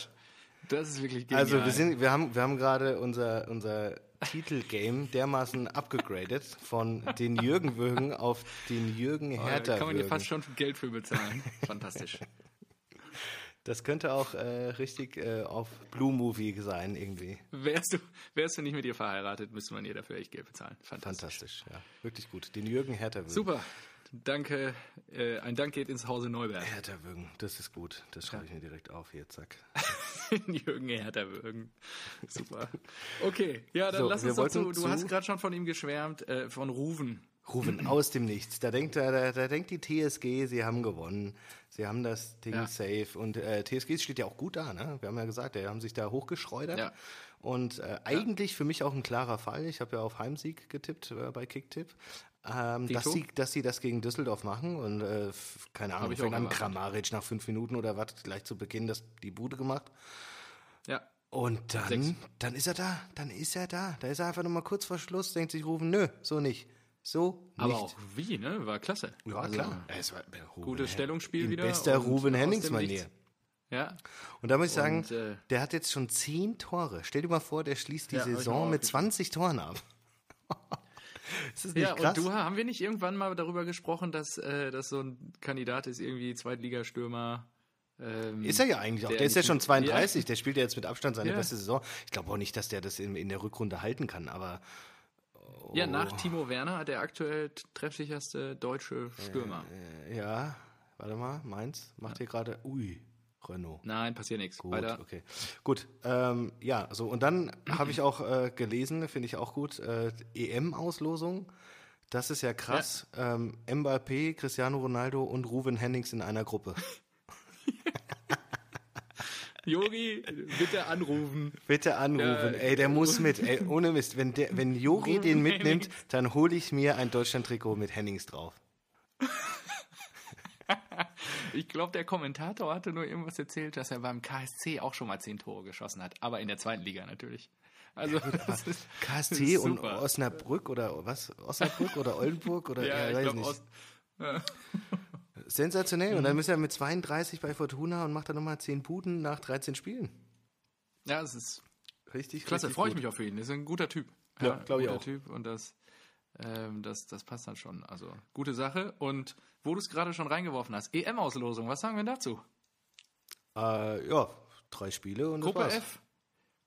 Das ist wirklich genial.
Also wir sind, wir haben, wir haben gerade unser, unser Titelgame dermaßen abgegradet von den Jürgen Würgen auf den Jürgen
Oh, da
Hertha
kann man dir fast schon Geld für bezahlen. Fantastisch.
Das könnte auch äh, richtig äh, auf Blue Movie sein irgendwie.
Wärst du, wärst du nicht mit ihr verheiratet, müsste man ihr dafür echt Geld bezahlen. Fantastisch.
Fantastisch, ja, wirklich gut. Den Jürgen Hertha Würgen.
Super. Danke. Äh, ein Dank geht ins Hause Neuberg.
Hertha Würgen, das ist gut. Das schreibe ich mir direkt auf hier, zack.
Jürgen Herterwürgen. Super. Okay, ja, dann
So,
lass uns doch zu. Du
zu-
hast gerade schon von ihm geschwärmt, äh, von Ruven.
Rufen aus dem Nichts. Da denkt, da, da, da denkt die TSG, sie haben gewonnen. Sie haben das Ding
Ja.
safe. Und äh, TSG steht ja auch gut da, ne? Wir haben ja gesagt, die haben sich da hochgeschleudert.
Ja.
Und äh, eigentlich für mich auch ein klarer Fall. Ich habe ja auf Heimsieg getippt äh, bei Kicktipp. Ähm, dass, sie, dass sie das gegen Düsseldorf machen und äh, keine Ahnung, fängt an. Kramaric nach fünf Minuten oder was gleich zu Beginn das, die Bude gemacht.
Ja.
Und dann,
Sechs.
dann ist er da, dann ist er da. Da ist er einfach nochmal kurz vor Schluss, denkt sich rufen, nö, so nicht. So nicht.
Aber auch wie, ne? War klasse.
Ja,
Also,
klar. Es war Ruben
Gutes
Hen-
Stellungsspiel wieder
bester Ruben Henningsmanier.
Ja.
Und da muss ich sagen,
Und, äh,
der hat jetzt schon zehn Tore. Stell dir mal vor, der schließt die
Ja,
Saison mit
aufgeschrieben.
20 Toren ab. ist das nicht
Ja,
krass?
und du haben wir nicht irgendwann mal darüber gesprochen, dass äh, das so ein Kandidat ist, irgendwie Zweitligastürmer. Ähm,
ist er ja eigentlich auch. Der,
der
ist ja schon 32. Der spielt ja jetzt mit Abstand seine
Ja.
beste Saison. Ich glaube auch nicht, dass der das in, in der Rückrunde halten kann, aber
Ja,
Oh.
nach Timo Werner der aktuell treffsicherste deutsche Stürmer.
äh, ja, warte mal, Mainz macht hier gerade, ui, Renault.
Nein, passiert nichts.
Gut,
Weiter.
okay. Gut, ähm, ja, so und dann habe ich auch äh, gelesen, finde ich auch gut, äh, EM-Auslosung. Das ist ja krass. Ähm, Mbappé, Cristiano Ronaldo und Ruven Hennings in einer Gruppe.
Jori, bitte anrufen.
Bitte anrufen,
Ja,
ey, der muss mit, ey, ohne Mist. Wenn, der, wenn Jori den mitnimmt,
Hennings.
dann hole ich mir ein Deutschland-Trikot mit Hennings drauf.
Ich glaube, der Kommentator hatte nur irgendwas erzählt, dass er beim KSC auch schon mal zehn Tore geschossen hat. Aber in der zweiten Liga natürlich. Also, das ist, das
KSC
ist
und. Osnabrück oder was? Osnabrück oder Oldenburg oder
Ja, ich
weiß
glaube,
nicht.
Ost. Ja.
Sensationell. Und dann ist er mit 32 bei Fortuna und macht dann nochmal 10 Buden nach 13 Spielen.
ja, es ist
Richtig,
klasse. Freue ich mich auf ihn. Er ist ein guter Typ.
Ja, glaub ich
guter
auch.
Typ und das Ähm, das, das passt dann schon. Also gute Sache. Und wo du es gerade schon reingeworfen hast, EM-Auslosung, was sagen wir dazu?
Äh, ja, drei Spiele und
Gruppe
das war's.
F.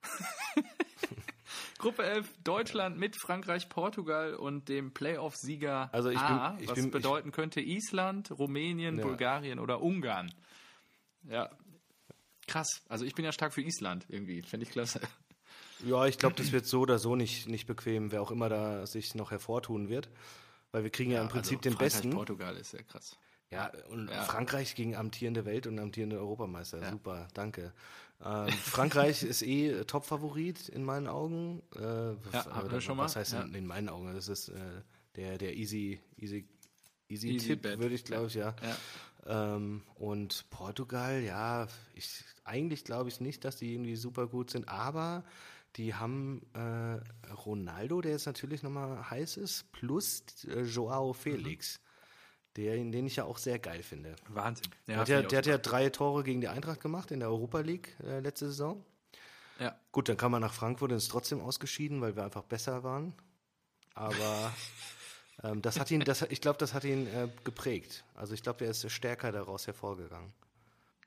Gruppe F, Deutschland mit Frankreich, Portugal und dem Playoff-Sieger
Also ich
A,
bin- ich
was
bin- ich-
bedeuten könnte Island, Rumänien,
Ja.
Bulgarien oder Ungarn. Ja, krass. Also ich bin ja stark für Island irgendwie, fände ich klasse.
Ja, ich glaube, das wird so oder so nicht, nicht bequem, wer auch immer da sich noch hervortun wird. Weil wir kriegen ja, im Prinzip
also
den
Frankreich,
besten.
Portugal ist ja krass.
Ja, und
Ja.
Frankreich gegen amtierende Welt und amtierende Europameister. Super, danke. Ähm, Frankreich ist eh äh, Top-Favorit in meinen Augen. Äh,
Ja,
was-
haben wir schon
was
mal,
heißt
ja.
in, in meinen Augen? Das ist äh, der, der easy, easy, easy,
Easy
Tipp, würde ich glaube ich, ja.
Ja.
Ähm, und Portugal, ja, ich, eigentlich glaube ich nicht, dass die irgendwie super gut sind, aber die haben äh, Ronaldo, der jetzt natürlich nochmal heiß ist, plus äh, Joao Felix, der, den ich ja auch sehr geil finde.
Wahnsinn.
Der hat, ja, der hat ja drei Tore gegen die Eintracht gemacht in der Europa League äh, letzte Saison.
ja.
Gut, dann kam man nach Frankfurt und ist trotzdem ausgeschieden, weil wir einfach besser waren. Aber ähm, das hat ihn, das, ich glaube, das hat ihn äh, geprägt. Also ich glaube, der ist stärker daraus hervorgegangen.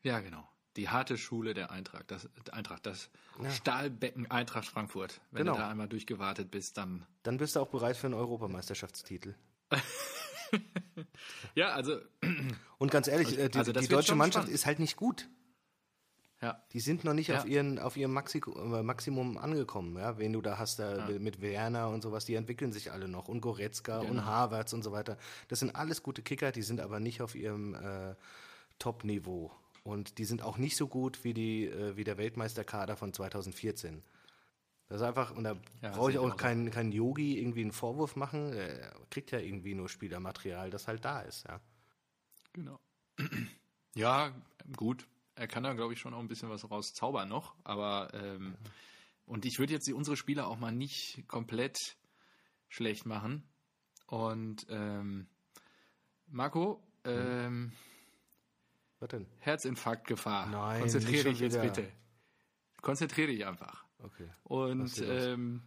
ja, genau. Die harte Schule der Eintracht, das, Eintracht, das Stahlbecken Eintracht Frankfurt. Wenn
Genau.
du da einmal durchgewartet bist, dann
Dann bist du auch bereit für einen Europameisterschaftstitel.
Ja, also,
Und ganz ehrlich, äh, die,
also
die deutsche Mannschaft
spannend.
ist halt nicht gut.
ja.
Die sind noch nicht
Ja.
auf, ihren, auf ihrem Maxi äh, Maximum angekommen, ja, wen du da hast, da mit Werner und sowas, die entwickeln sich alle noch und Goretzka
Genau.
und Havertz und so weiter. Das sind alles gute Kicker, die sind aber nicht auf ihrem äh, Top-Niveau. Und die sind auch nicht so gut wie, die, äh, wie der Weltmeisterkader von 2014. Das ist einfach, und da
Ja,
brauche ich auch keinen keinen Yogi irgendwie einen Vorwurf machen. Er kriegt ja irgendwie nur Spielermaterial, das halt da ist, ja.
Genau. Ja, gut. Er kann da, glaube ich, schon auch ein bisschen was rauszaubern noch. Aber, ähm, und ich würde jetzt unsere Spieler auch mal nicht komplett schlecht machen. Und, ähm, Marco, ähm,
Was denn?
Herzinfarktgefahr.
Nein,
Konzentriere dich jetzt bitte. Konzentriere dich einfach.
Okay.
Und ähm,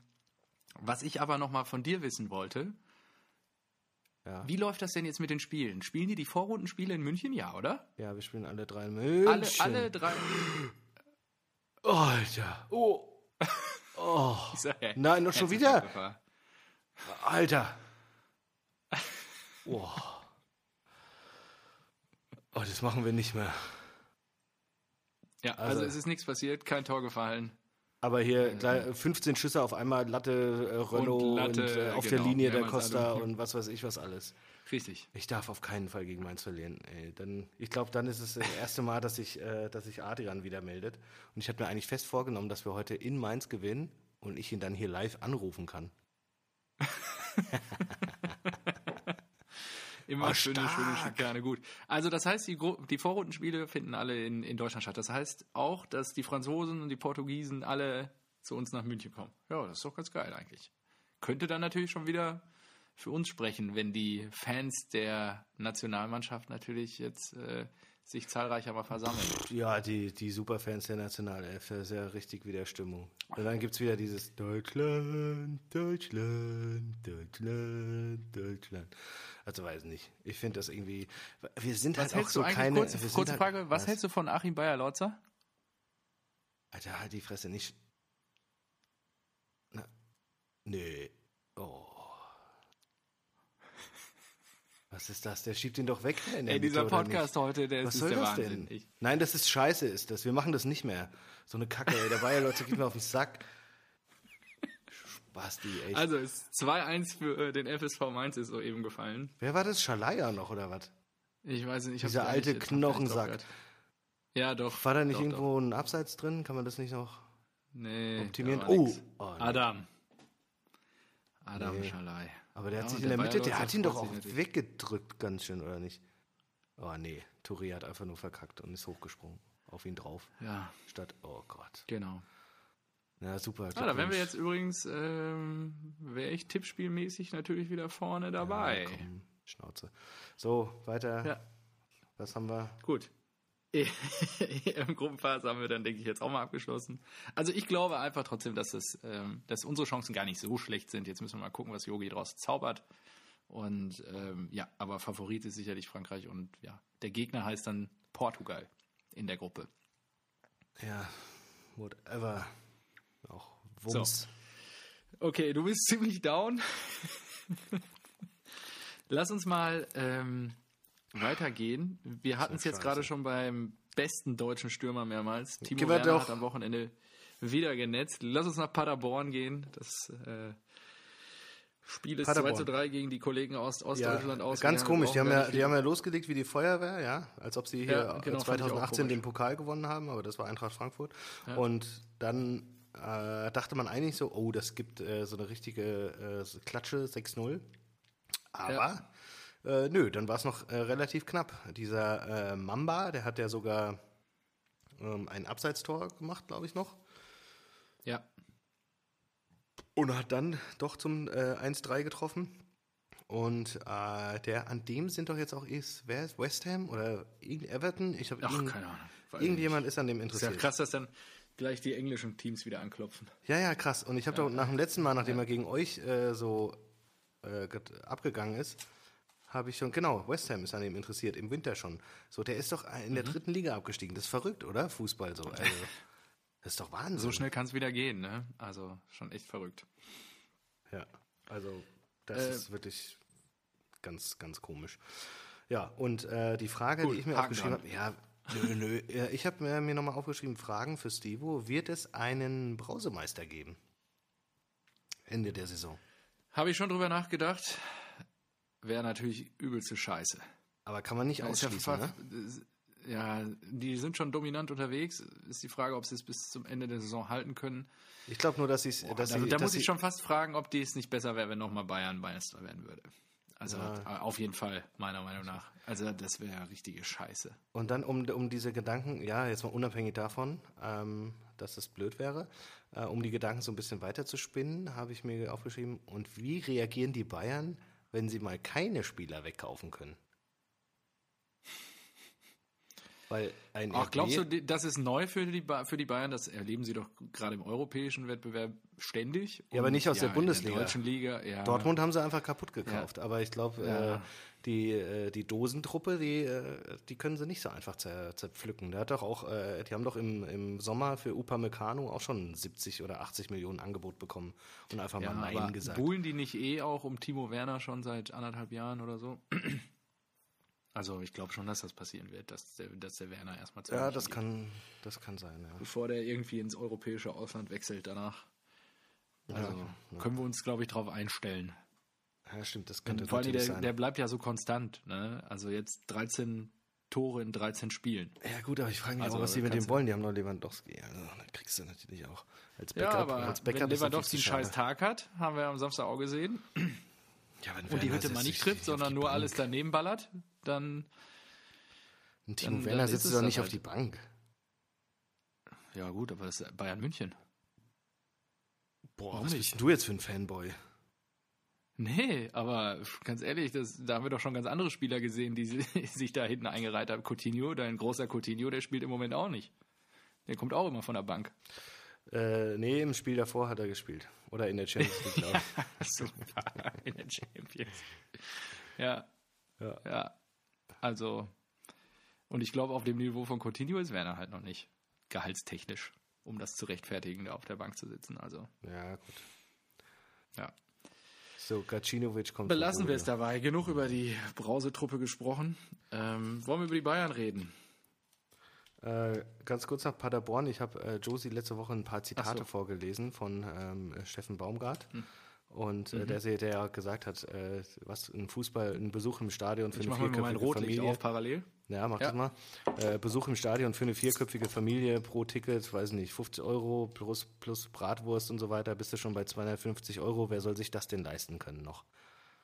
was ich aber noch mal von dir wissen wollte,
Ja.
wie läuft das denn jetzt mit den Spielen? Spielen die die Vorrundenspiele in München? Ja, oder?
Ja, wir spielen alle drei in
Alle,
München.
alle drei.
Alter. Oh. Oh. Nein, noch schon wieder. Alter. Oh. Oh, das machen wir nicht mehr.
Ja, also,
Also-
es ist nichts passiert, kein Tor gefallen.
Aber hier gleich 15 Schüsse auf einmal, Latte, äh, Renault und,
Latte,
äh, auf
genau,
der Linie der Costa und was weiß ich was alles.
Richtig.
Ich darf auf keinen Fall gegen Mainz verlieren. Ey, dann, ich glaube, dann ist es das erste Mal, dass sich äh, dass sich Adrian wieder meldet. Und ich habe mir eigentlich fest vorgenommen, dass wir heute in Mainz gewinnen und ich ihn dann hier live anrufen kann.
Immer
Oh,
schöne, schöne
stark.
Schikane, gut. Also das heißt, die, Gru- die Vorrundenspiele finden alle in, in Deutschland statt. Das heißt auch, dass die Franzosen und die Portugiesen alle zu uns nach München kommen. Ja, das ist doch ganz geil eigentlich. Könnte dann natürlich schon wieder für uns sprechen, wenn die Fans der Nationalmannschaft natürlich jetzt äh, sich zahlreicher mal versammeln.
Ja, die, die Superfans der Nationalelf, das ist ja richtig wieder Stimmung. Und dann gibt es wieder dieses Deutschland, Deutschland, Deutschland, Deutschland. Also weiß nicht. Ich finde das irgendwie. Wir sind
Was
halt auch so keine.
kurze,
sind
kurze
halt,
Frage, was hältst du von Achim Bayer-Lorzer?
Alter, halt die Fresse nicht. Na, nee. Oh. Was ist das? Der schiebt ihn doch weg. in der
Ey, dieser
Mitte,
Podcast heute, der
Was
ist,
soll
der
das
Wahnsinn.
denn?
Ich,
Nein, das ist scheiße, ist das. Wir machen das nicht mehr. So eine Kacke, ey. Der Bayer, Leute, geht mir auf den Sack. Spasti, ey.
also ist 2-1 für äh, den FSV Mainz ist soeben gefallen.
Wer war das? Schalaya noch, oder was?
Ich weiß nicht. Ich
Dieser alte
nicht-
Knochensack.
Ja, doch.
War da nicht
doch,
irgendwo ein Abseits drin? Kann man das nicht noch
Doch. Nee,
optimieren? Oh, oh nee.
Adam. Adam
Nee.
Schalai.
Aber der hat
Ja,
sich in der
der
Mitte, der hat ihn doch auch weggedrückt, ganz schön, oder nicht? Oh nee, Touré hat einfach nur verkackt und ist hochgesprungen. Auf ihn drauf.
Ja,
Statt, oh Gott.
genau.
Ja, super.
Ah, da wären wir jetzt übrigens, ähm, wäre ich tippspielmäßig natürlich wieder vorne dabei.
Ja, komm, Schnauze. So, weiter.
Ja.
Was haben wir?
Gut. Im Gruppenphase haben wir dann, denke ich, jetzt auch mal abgeschlossen. Also ich glaube einfach trotzdem, dass, es, ähm, dass unsere Chancen gar nicht so schlecht sind. Jetzt müssen wir mal gucken, was Yogi draus zaubert. Und ähm, ja, aber Favorit ist sicherlich Frankreich und ja, der Gegner heißt dann Portugal in der Gruppe.
Ja, whatever. Auch Wumms.
So. Okay, du bist ziemlich down. Lass uns mal ähm, weitergehen. Wir hatten es jetzt gerade schon beim besten deutschen Stürmer mehrmals. Timo Werner
doch-
hat am Wochenende wieder genetzt. Lass uns nach Paderborn gehen. Das äh, Spiel ist
Paderborn.
2 zu 3 gegen die Kollegen aus Ostdeutschland aus.
ganz komisch. Die haben, ja, die haben ja losgelegt wie die Feuerwehr, ja, als ob sie hier
Ja, genau,
äh,
fand ich auch
2018
komisch.
den Pokal gewonnen haben, aber das war Eintracht Frankfurt. Und dann äh, dachte man eigentlich so, oh, das gibt äh, so eine richtige äh, Klatsche 6-0. Aber äh, nö, dann war es noch äh, relativ knapp. Dieser äh, Mamba, der hat ja sogar ähm, ein Abseitstor gemacht, glaube ich noch.
Ja,
Und hat dann doch zum äh, 1-3 getroffen. Und äh, der, an dem sind doch jetzt auch ist, wer ist West Ham oder Everton? Ich habe
keine Ahnung.
Irgendjemand ist an dem
nicht. Ist ja
interessiert.
krass, dass dann gleich die englischen Teams wieder anklopfen.
Ja, ja, krass. Und ich habe doch nach dem letzten Mal, nachdem er gegen euch äh, so äh, abgegangen ist, habe ich schon, genau, West Ham ist an ihm interessiert, im Winter schon. So, der ist doch in
Mhm.
der dritten Liga abgestiegen. Das ist verrückt, oder? Fußball so. Also, das ist doch Wahnsinn.
So schnell kann es wieder gehen, ne? Also schon echt verrückt.
Ja, also das
Äh,
ist wirklich ganz, ganz komisch. Ja, und äh, die Frage,
Gut,
die ich mir
Haken
aufgeschrieben habe, ja, nö, nö, ja, ich habe mir, mir nochmal aufgeschrieben, Fragen für Stevo, wird es einen Brausemeister geben? Ende der Saison.
Habe ich schon drüber nachgedacht. Wäre natürlich übelste Scheiße.
Aber kann man nicht
Ist ja,
ausschließen, ne?
ja, die sind schon dominant unterwegs. Ist die Frage, ob sie es bis zum Ende der Saison halten können.
Ich glaube nur, dass, sie's, dass
da
sie...
da
dass
muss ich schon fast fragen, ob die es nicht besser wäre, wenn nochmal Bayern Meister werden würde. Also äh, auf jeden Fall, meiner Meinung nach. Also das wäre richtige Scheiße.
Und dann um, um diese Gedanken, ja, jetzt mal unabhängig davon, ähm, dass das blöd wäre, äh, um die Gedanken so ein bisschen weiter zu spinnen, habe ich mir aufgeschrieben, und wie reagieren die Bayern, wenn sie mal keine Spieler wegkaufen können? Weil ein
Ach,
RB
glaubst du, das ist neu für die, Ba- für die Bayern? Das erleben sie doch gerade im europäischen Wettbewerb ständig.
Ja, aber nicht aus der
in
Bundesliga.
deutschen Liga, ja.
Dortmund haben sie einfach kaputt gekauft, aber ich glaube,
Ja.
äh, die, äh, die Dosentruppe, die, äh, die können sie nicht so einfach zer, zerpflücken. Der hat doch auch, äh, die haben doch im, im Sommer für Upamecano auch schon 70 oder 80 Millionen Angebot bekommen und einfach
Ja,
mal Nein
aber
gesagt.
buhlen die nicht eh auch um Timo Werner schon seit anderthalb Jahren oder so? Also ich glaube schon, dass das passieren wird, dass der, dass der Werner erstmal zu
Ja, das
geht,
kann, das kann sein, ja.
bevor der irgendwie ins europäische Ausland wechselt danach. Also
Ja,
können wir uns, glaube ich, darauf einstellen.
Ja, stimmt, das könnte
Und vor allem, der,
sein.
der bleibt ja so konstant. Ne? Also jetzt 13 Tore in 13 Spielen.
ja gut, aber ich frage mich
Also,
auch, was sie mit dem wollen. Die haben noch Lewandowski. Also, dann kriegst du natürlich auch als
Ja,
Backup.
aber
als
wenn
Backup natürlich
Lewandowski einen scheiß. Tag hat, haben wir am Samstag auch gesehen,
Ja, wenn
und die Hütte mal nicht trifft,
auf
sondern nur
Bank.
alles daneben ballert, dann,
Ein Timo
dann-
Werner sitzt doch nicht auf
halt.
die Bank.
ja gut, aber das ist Bayern München.
Boah,
Warum
was
nicht?
bist du jetzt für ein Fanboy?
Nee, aber ganz ehrlich, das, da haben wir doch schon ganz andere Spieler gesehen, die si- sich da hinten eingereiht haben. Coutinho, dein großer Coutinho, der spielt im Moment auch nicht. Der kommt auch immer von der Bank.
Äh, nee, im Spiel davor hat er gespielt. Oder in der Champions League, glaube ich.
Super, in der Champions. Ja,
Ja.
ja. Also, und ich glaube, auf dem Niveau von Coutinho ist Werner halt noch nicht gehaltstechnisch, um das zu rechtfertigen, da auf der Bank zu sitzen. Also,
Ja, gut.
ja.
So, Gacinovic kommt.
Belassen wir es dabei. Genug über die Brausetruppe gesprochen. Ähm, wollen wir über die Bayern reden?
Äh, ganz kurz nach Paderborn. Ich habe äh, Josie letzte Woche ein paar Zitate
so.
vorgelesen von ähm, Steffen Baumgart.
Hm.
Und
Mhm.
äh, der, der ja gesagt hat, äh, was ein Fußball, ein Besuch im Stadion für
Ich
eine
mache mal mein
vierköpfige
Rotlicht
Familie.
auf parallel.
Ja, mach
Ja.
das mal. Äh, Besuch im Stadion für eine vierköpfige Familie pro Ticket, weiß nicht, 50 Euro plus, plus Bratwurst und so weiter, bist du schon bei 250 Euro. Wer soll sich das denn leisten können noch?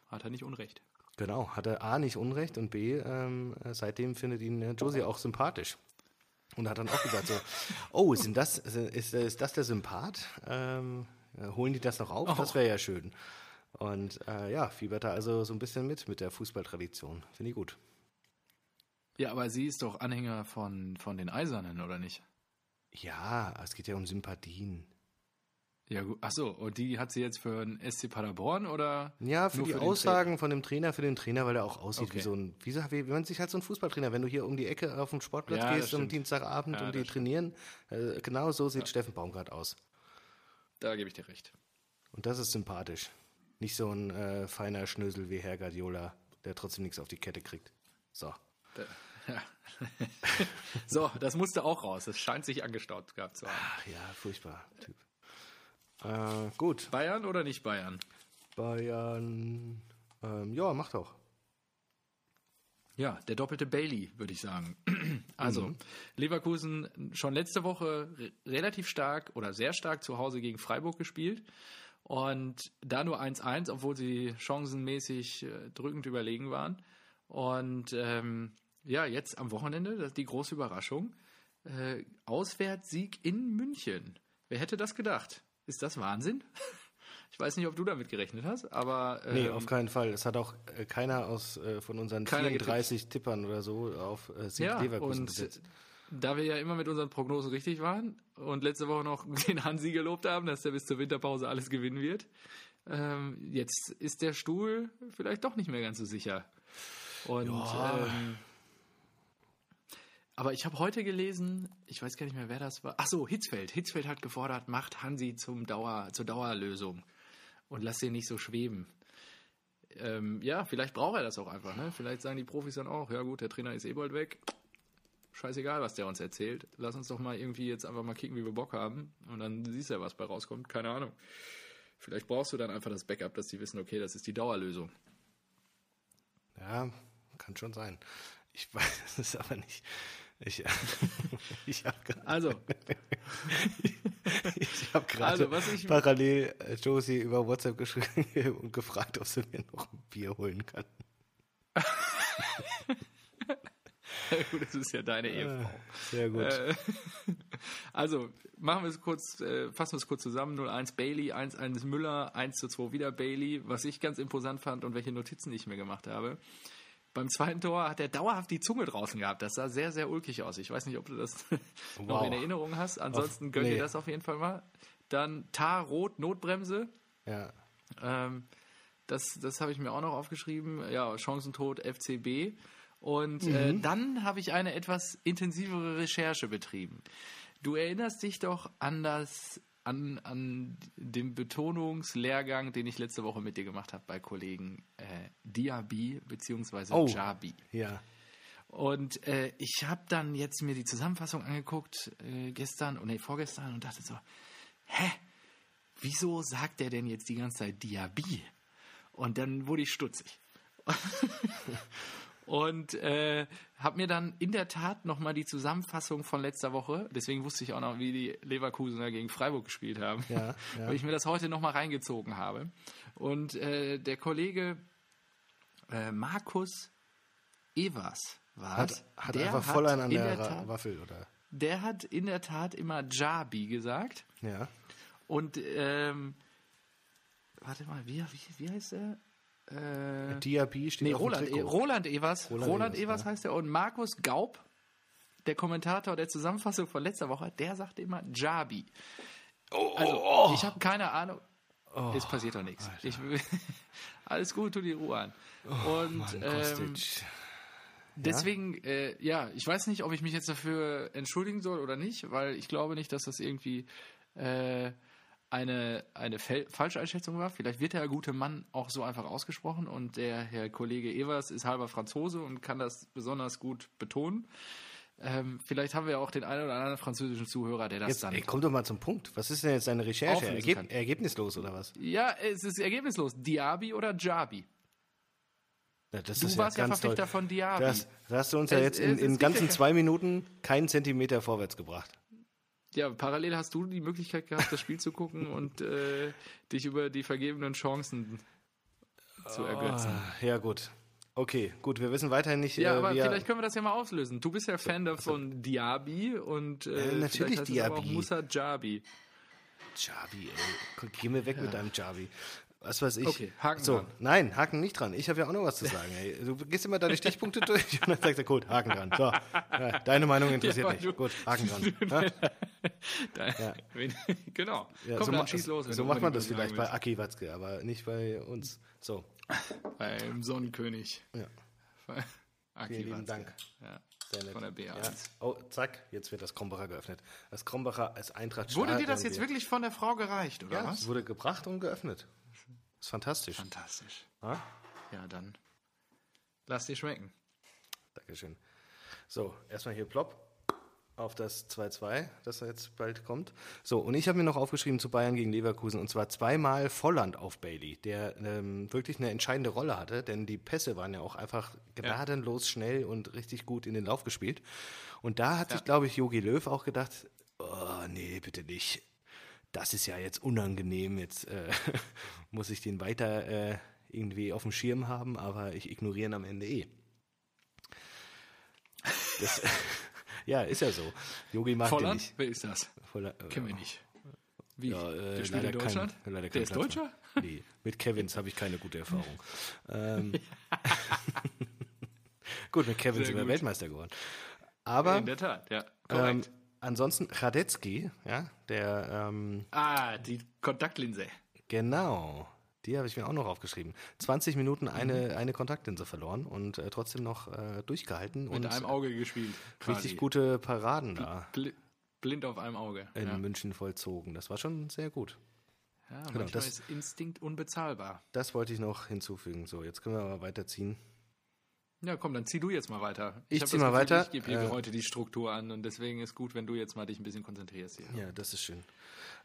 Hat er nicht unrecht.
Genau, hat er A nicht Unrecht und B, ähm, äh, seitdem findet ihn äh, Josie auch sympathisch. Und hat dann auch gesagt so, oh, sind das, ist, ist das der Sympath? Ähm, äh, holen die das noch auf? Das wäre ja schön. Und äh, ja, fiebert er also so ein bisschen mit, mit der Fußballtradition. Finde ich gut.
Ja, aber sie ist doch Anhänger von, von den Eisernen, oder nicht?
Ja, es geht ja um Sympathien.
Ja, gut. Achso, und die hat sie jetzt für den SC Paderborn oder?
Ja, für die
den
Aussagen von dem Trainer, für den Trainer, weil er auch aussieht wie
Okay.
so ein, wie, so- wie, wie man sich halt so ein Fußballtrainer, wenn du hier um die Ecke auf den Sportplatz
Ja,
gehst am. Dienstagabend
Ja,
und die
stimmt.
trainieren, äh, genau so sieht Steffen Baumgart aus.
Da gebe ich dir recht.
Und das ist sympathisch. Nicht so ein äh, feiner Schnösel wie Herr Guardiola, der trotzdem nichts auf die Kette kriegt. So.
Da, ja. so, das musste auch raus. Das scheint sich angestaut gehabt zu haben.
Ach ja, furchtbar, Typ. Äh, gut,
Bayern oder nicht Bayern?
Bayern. Ähm, ja, mach doch.
Ja, der doppelte Bailey, würde ich sagen. Also, Leverkusen schon letzte Woche re relativ stark oder sehr stark zu Hause gegen Freiburg gespielt. Und da nur 1-1, obwohl sie chancenmäßig äh, drückend überlegen waren. Und ähm, ja, jetzt am Wochenende, das ist die große Überraschung, äh, Auswärtssieg in München. Wer hätte das gedacht? Ist das Wahnsinn? Ich weiß nicht, ob du damit gerechnet hast, aber ähm,
Nee, auf keinen Fall. Es hat auch äh, keiner aus äh, von unseren
Keiner
34 Tippern oder so auf äh, Sieg
Ja,
Leverkusen
und
gesetzt.
da wir ja immer mit unseren Prognosen richtig waren und letzte Woche noch den Hansi gelobt haben, dass er bis zur Winterpause alles gewinnen wird, ähm, jetzt ist der Stuhl vielleicht doch nicht mehr ganz so sicher. Und
Ja.
ähm, aber ich habe heute gelesen, ich weiß gar nicht mehr, wer das war. Ach so, Hitzfeld. Hitzfeld hat gefordert, macht Hansi zum Dauer, zur Dauerlösung und lasst ihn nicht so schweben. Ähm, ja, vielleicht braucht er das auch einfach. Ne? Vielleicht sagen die Profis dann auch, ja gut, der Trainer ist eh bald weg. Scheißegal, was der uns erzählt. Lass uns doch mal irgendwie jetzt einfach mal kicken, wie wir Bock haben. Und dann siehst du ja, was bei rauskommt. Keine Ahnung. Vielleicht brauchst du dann einfach das Backup, dass die wissen, okay, das ist die Dauerlösung.
Ja, kann schon sein. Ich weiß es aber nicht. Ich, ich habe gerade
Also,
ich hab gerade
Also, ich-
parallel äh, Josie über WhatsApp geschrieben und gefragt, ob sie mir noch ein Bier holen kann.
gut, das ist ja deine Ehefrau.
Sehr gut.
Äh, also, machen wir es kurz, äh, fassen wir es kurz zusammen. 0-1 Bailey, 1-1 Müller, 1-2 wieder Bailey. Was ich ganz imposant fand und welche Notizen ich mir gemacht habe. Beim zweiten Tor hat er dauerhaft die Zunge draußen gehabt. Das sah sehr, sehr ulkig aus. Ich weiß nicht, ob du das noch
Wow.
in Erinnerung hast. Ansonsten gönn
nee.
dir das auf jeden Fall mal. Dann Tar Rot, Notbremse.
ja.
Ähm, das das habe ich mir auch noch aufgeschrieben. Ja, Chancentod FCB. Und äh, dann habe ich eine etwas intensivere Recherche betrieben. Du erinnerst dich doch an das an, an den Betonungslehrgang, den ich letzte Woche mit dir gemacht habe bei Kollegen äh, Diaby bzw.
Oh.
Jabi.
Ja.
Und äh, ich habe dann jetzt mir die Zusammenfassung angeguckt äh, gestern und nee, vorgestern und dachte so, hä? Wieso sagt der denn jetzt die ganze Zeit Diaby? Und dann wurde ich stutzig. und äh, habe mir dann in der Tat nochmal die Zusammenfassung von letzter Woche, deswegen wusste ich auch noch, wie die Leverkusener gegen Freiburg gespielt haben,
Ja, ja.
weil ich mir das heute nochmal reingezogen habe. Und äh, der Kollege äh, Markus Evers war
Hat, hat
Der
einfach voll einen an der,
der Tat-
Waffel, oder?
Der hat in der Tat immer Jabi gesagt.
Ja.
Und ähm, warte mal, wie, wie, wie heißt er? Äh,
Diaby steht
nee,
auf dem
Roland,
Trikot.
Roland Evers.
Roland
Roland,
Evers,
Evers
ja.
heißt er. Und Markus Gaub, der Kommentator der Zusammenfassung von letzter Woche, der sagte immer Jabi. Also, ich habe keine Ahnung. es passiert doch nichts. Ich, alles gut, tu die Ruhe an. Und
Mann,
ähm. Deswegen, äh, ja, ich weiß nicht, ob ich mich jetzt dafür entschuldigen soll oder nicht, weil ich glaube nicht, dass das irgendwie äh, eine, eine Fel Falscheinschätzung war. Vielleicht wird der gute Mann auch so einfach ausgesprochen und der Herr Kollege Evers ist halber Franzose und kann das besonders gut betonen. Ähm, vielleicht haben wir auch den einen oder anderen französischen Zuhörer, der das
Jetzt,
dann.
ey, komm doch mal zum Punkt. Was ist denn jetzt deine Recherche? Ergeb ergebnislos oder was?
ja, es ist ergebnislos. Diaby oder Jabi?
Ja, das
Du
ist
warst ja
ganz
Verfechter
toll.
von Diaby.
Das, da hast du uns ja
Es-
jetzt
es-
in, in ganzen
ja-
zwei Minuten keinen Zentimeter vorwärts gebracht.
Ja, parallel hast du die Möglichkeit gehabt, das Spiel zu gucken und äh, dich über die vergebenen Chancen zu ergötzen.
Ah, ja, gut. Okay, gut, wir wissen weiterhin nicht,
Ja,
äh,
aber
er-
vielleicht können wir das ja mal auslösen. Du bist ja Fan davon Diaby und äh,
Äh, natürlich
aber auch
Diaby.
Musa Jabi.
Javi, ey. Geh mir weg mit deinem Javi. Was weiß ich.
Okay, Haken
so,
dran.
Nein, Haken nicht dran. Ich habe ja auch noch was zu sagen. Ey. Du gehst immer deine Stichpunkte durch und dann sagt er, gut, Haken dran. So, ja, deine Meinung interessiert
Ja,
mich.
du-
Gut, Haken dran. Ja?
Wenn, genau.
Ja,
Komm,
so
dann schieß los.
so macht man das vielleicht bei. Aki Watzke, aber nicht bei uns. So,
Beim Sonnenkönig.
Ja.
Aki
vielen lieben. Dank.
Ja.
Sehr nett.
Von der BA1.
Ja. Oh, zack, jetzt wird das Krombacher geöffnet. Das Krombacher als Eintracht
Wurde dir das jetzt wirklich von der Frau gereicht, oder
Ja,
was?
es wurde gebracht und geöffnet. Ist fantastisch.
Fantastisch.
Ja?
Ja, dann lass dir schmecken.
Dankeschön. So, erstmal hier plopp auf das 2-2, das da jetzt bald kommt. So, und ich habe mir noch aufgeschrieben zu Bayern gegen Leverkusen und zwar zweimal Volland auf Bailey, der ähm, wirklich eine entscheidende Rolle hatte, denn die Pässe waren ja auch einfach gnadenlos schnell und richtig gut in den Lauf gespielt. Und da hat sich, glaube ich, Jogi Löw auch gedacht, oh, nee, bitte nicht. Das ist ja jetzt unangenehm, jetzt äh, muss ich den weiter äh, irgendwie auf dem Schirm haben, aber ich ignoriere ihn am Ende eh. Das, ja, ist ja so. Yogi mag den
Volland?
nicht.
Wer ist das?
Voller, äh,
Kennen wir nicht. Wie?
Ja, äh,
Der spielt in Deutschland?
Kein, leider
Der
kein
ist
Platz
Deutscher?
mehr. Nee, mit Kevins habe ich keine gute Erfahrung. ähm, gut, mit Kevin
Sehr
sind wir. Weltmeister geworden. Aber
In der Tat, ja.
ähm,
Korrekt.
Ansonsten Radetzky, ja, der ähm,
ah, die Kontaktlinse.
Genau. Die habe ich mir auch noch aufgeschrieben. 20 Minuten eine, eine Kontaktlinse verloren und äh, trotzdem noch äh, durchgehalten
Mit
und
einem Auge gespielt. Quasi.
richtig gute Paraden da
Bli blind auf einem Auge.
in
ja.
München vollzogen. Das war schon sehr gut.
Ja,
Genau,
manchmal
das-
ist Instinkt unbezahlbar.
Das wollte ich noch hinzufügen. So, jetzt können wir aber weiterziehen.
Ja, komm, dann zieh du jetzt mal weiter.
Ich
hab
zieh mal
Gefühl,
weiter.
Ich gebe hier
Äh,
heute die Struktur an und deswegen ist gut, wenn du jetzt mal dich ein bisschen konzentrierst hier.
Ja, das ist schön.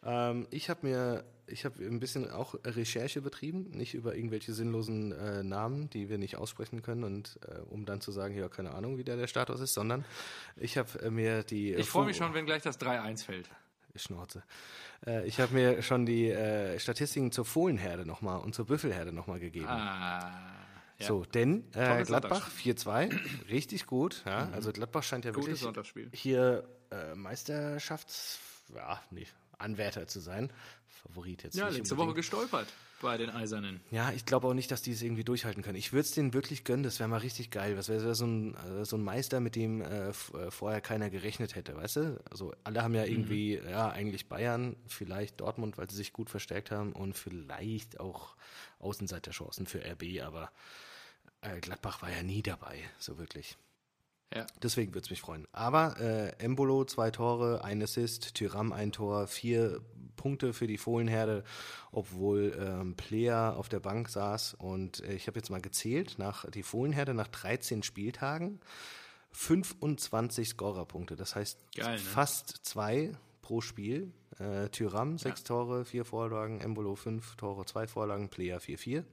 Ähm, ich habe mir, ich habe ein bisschen auch Recherche betrieben, nicht über irgendwelche sinnlosen äh, Namen, die wir nicht aussprechen können und äh, um dann zu sagen, ja, keine Ahnung, wie der, der Status ist, sondern ich habe äh, mir die.
Ich freue mich schon, wenn gleich das 3-1 fällt.
Schnauze. Äh, ich habe mir schon die äh, Statistiken zur Fohlenherde nochmal und zur Büffelherde nochmal gegeben.
Ah, ja.
So, denn äh, Gladbach 4-2, richtig gut. Ja? Also Gladbach scheint ja
Gutes
wirklich hier äh, Meisterschafts, ja, nee, Anwärter zu sein. Favorit jetzt
Ja,
nicht
letzte Woche
unbedingt.
gestolpert bei den Eisernen.
Ja, ich glaube auch nicht, dass die es irgendwie durchhalten können. Ich würde es denen wirklich gönnen, das wäre mal richtig geil. Das wäre wär so, ein, äh, so ein Meister, mit dem äh, äh, vorher keiner gerechnet hätte, weißt du? Also alle haben ja irgendwie, ja, eigentlich Bayern, vielleicht Dortmund, weil sie sich gut verstärkt haben und vielleicht auch Außenseiterchancen für RB, aber äh, Gladbach war ja nie dabei, so wirklich.
Ja.
Deswegen würde es mich freuen. Aber äh, Embolo zwei Tore, ein Assist, Tyram ein Tor, vier Punkte für die Fohlenherde, obwohl ähm, Player auf der Bank saß. Und äh, ich habe jetzt mal gezählt, nach die Fohlenherde nach 13 Spieltagen 25 Scorerpunkte. Das heißt
Geil, ne?
fast zwei pro Spiel. Äh, Tyram sechs Tore, vier Vorlagen, Embolo fünf Tore, zwei Vorlagen, Player 4-4.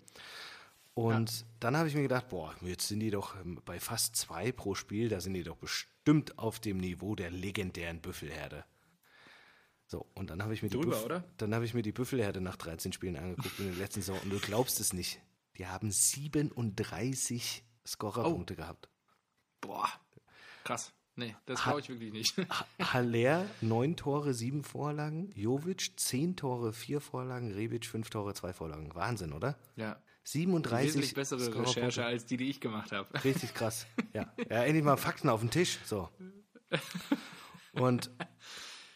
Und dann habe ich mir gedacht, boah, jetzt sind die doch ähm, bei fast zwei pro Spiel, da sind die doch bestimmt auf dem Niveau der legendären Büffelherde. So, und dann habe ich mir die Büff- dann habe ich mir die Büffelherde nach 13 Spielen angeguckt in der letzten Saison und du glaubst es nicht. Die haben 37 Scorerpunkte gehabt.
Boah, krass. Nee, das glaube ich wirklich nicht.
Haller, neun Tore, sieben Vorlagen. Jovic, zehn Tore, vier Vorlagen. Rebic, fünf Tore, zwei Vorlagen. Wahnsinn, oder?
ja.
37
Wesentlich bessere
Scorerpunkte.
Recherche als die, die ich gemacht habe.
Richtig krass. Ja. ja, endlich mal Fakten auf den Tisch. So. Und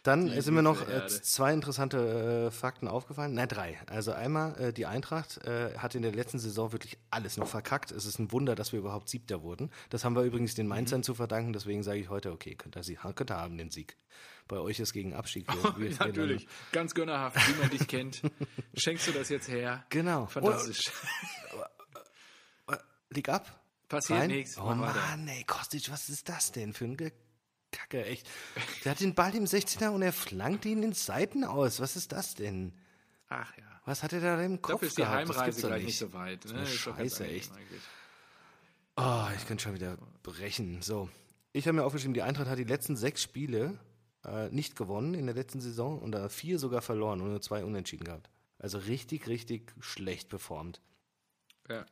dann sind mir noch äh,
Erde.
zwei interessante äh, Fakten aufgefallen. Nein, drei. Also einmal, äh, die Eintracht äh, hat in der letzten Saison wirklich alles noch verkackt. Es ist ein Wunder, dass wir überhaupt Siebter wurden. Das haben wir übrigens den Mainzern
Mhm.
zu verdanken. Deswegen sage ich heute, okay, könnt ihr, sie- könnt ihr haben den Sieg. Bei euch ist gegen Abstieg. Wir- wir-
Natürlich. Ganz gönnerhaft, wie man dich kennt. Schenkst du das jetzt her?
Genau.
Fantastisch.
Leg ab.
Passiert nichts.
Oh. Mann, ey, Kostic, was ist das denn für ein Kacke, echt. Der hat den Ball im 16er und er flankt ihn in Seiten aus. Was ist das denn?
Ach ja.
Was hat er da im Kopf
Dafür ist die
gehabt? Das
Heimreise gleich nicht
nicht.
so weit. Ne?
Scheiße, echt.
eigentlich.
Oh, ich könnte schon wieder brechen. So, ich habe mir aufgeschrieben, die Eintracht hat die letzten sechs Spiele äh, nicht gewonnen in der letzten Saison und da vier sogar verloren und nur zwei unentschieden gehabt. Also richtig, richtig schlecht performt.
Ja.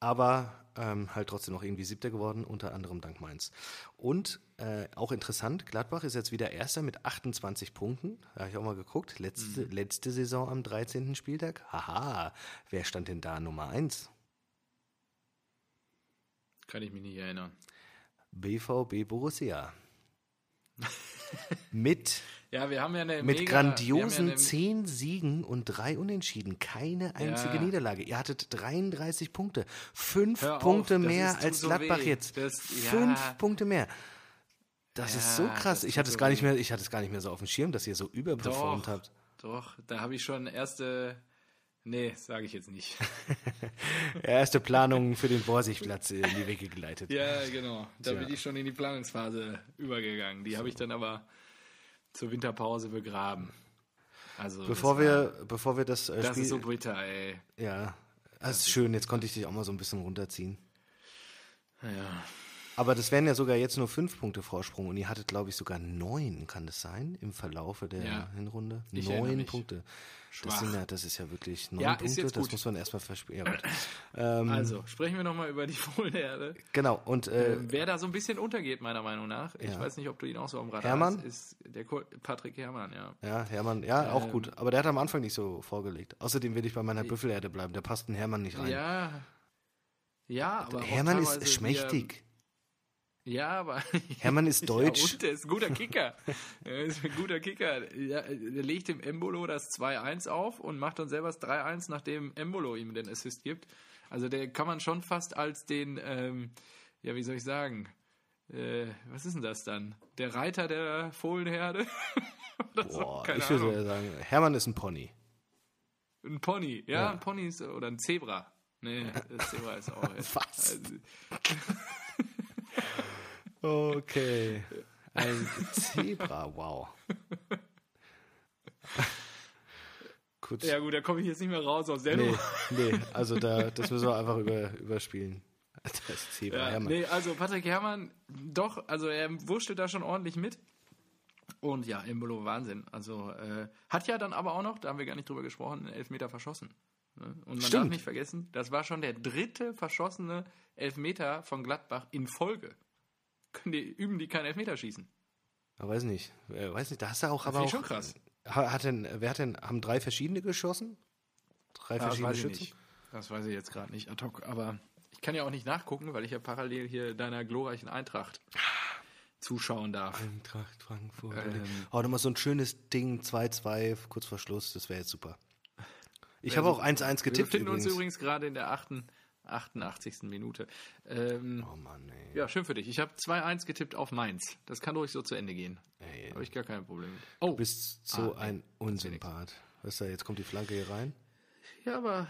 aber ähm, halt trotzdem noch irgendwie Siebter geworden, unter anderem dank Mainz. Und äh, auch interessant, Gladbach ist jetzt wieder Erster mit 28 Punkten. Da habe ich auch mal geguckt. Letzte, letzte Saison am 13. Spieltag. Haha, wer stand denn da Nummer 1?
Kann ich mich nicht erinnern.
BVB Borussia. mit
Ja, wir haben ja eine
mit
mega,
grandiosen
ja eine,
10 Siegen und drei Unentschieden. Keine einzige
Ja.
Niederlage. Ihr hattet 33 Punkte. Fünf
Hör auf,
Punkte
das
mehr als
so
Gladbach
weh.
jetzt.
Das- ja.
Fünf Punkte mehr. Das ist so
Ja,
krass.
das
Ich hatte es
so
gar nicht mehr, ich hatte es gar nicht mehr so auf dem Schirm, dass ihr so überperformt
Doch.
habt.
Doch, da habe ich schon erste. Nee, sage ich jetzt nicht.
Erste Planungen für den Borsigplatz in die Wege geleitet.
ja, genau. Da
Tja.
bin ich schon in die Planungsphase übergegangen. Die habe ich dann aber zur Winterpause begraben. Also,
Bevor
das war-
wir, bevor wir das, äh,
Das
Spiel,
ist so bitter, ey.
ja, das ist schön. Jetzt konnte ich dich auch mal so ein bisschen runterziehen.
Ja.
Aber das wären ja sogar jetzt nur fünf Punkte Vorsprung und ihr hattet, glaube ich, sogar neun, kann das sein, im Verlaufe der
Ja.
Hinrunde?
Ich
neun. Punkte.
Schwach.
Das, sind ja, das ist ja wirklich neun
Ja,
Punkte, das muss man erstmal verspielen. Ja, ähm,
Also, sprechen wir nochmal über die Fohlenherde.
genau, und äh,
Ähm, Wer da so ein bisschen untergeht, meiner Meinung nach, ich weiß nicht, ob du ihn auch so am Radar
Hermann?
hast, ist der Patrick Hermann, ja.
ja, Hermann, ja, auch
ähm,
gut. Aber der hat am Anfang nicht so vorgelegt. Außerdem will ich bei meiner Büffelerde bleiben, der passt in Hermann nicht rein.
Ja. Ja, aber.
Hermann ist schmächtig.
Ja, aber.
Hermann ist deutsch.
Ja, und der ist ein guter Kicker. er ist ein guter Kicker. Ja, der legt dem Embolo das 2-1 auf und macht dann selber das 3-1, nachdem Embolo ihm den Assist gibt. Also der kann man schon fast als den, ähm, ja, wie soll ich sagen, äh, was ist denn das dann? Der Reiter der Fohlenherde? Oder so,
Boah,
keine
ich würde
Ahnung.
sagen, Hermann ist ein Pony.
Ein Pony, ja,
Ja.
ein Pony ist, oder ein Zebra. Nee, das Zebra ist auch.
Was?
Also,
Okay. Ein Zebra, wow. Kurz.
ja gut, da komme ich jetzt nicht mehr raus aus der
nee, nee, also da, das müssen wir einfach über, überspielen. Das Zebra,
Ja,
Hermann.
nee, also Patrick Herrmann, doch, also er wurschtelt da schon ordentlich mit. Und ja, Embolo, Wahnsinn. Also äh, hat ja dann aber auch noch, da haben wir gar nicht drüber gesprochen, einen Elfmeter verschossen. Ne? Und man darf
Stimmt.
nicht vergessen, das war schon der dritte verschossene Elfmeter von Gladbach in Folge. Können die, üben die keinen Elfmeter schießen?
Ich weiß nicht, äh, weiß nicht, da hast du auch
Das
aber auch.
ich schon krass.
Ha- Hat denn, wer hat denn, haben drei verschiedene geschossen? Drei
Ja, das
verschiedene
ich
Schützen?
Das weiß ich jetzt gerade nicht ad hoc, aber ich kann ja auch nicht nachgucken, weil ich ja parallel hier deiner glorreichen Eintracht zuschauen darf.
Eintracht Frankfurt.
Ähm.
oh, nochmal so ein schönes Ding, 2-2, kurz vor Schluss, das wäre jetzt super. Ich habe auch
super.
1-1
Wir
getippt
befinden uns
übrigens.
übrigens gerade in der 8, 88. Minute. Ähm,
Oh Mann, ey.
Ja, schön für dich. Ich habe 2-1 getippt auf Mainz. Das kann ruhig so zu Ende gehen. Habe ich gar kein Problem mit. Oh,
Du bist so
Ah,
ein Unsympath. Weißt du, jetzt kommt die Flanke hier rein.
ja, aber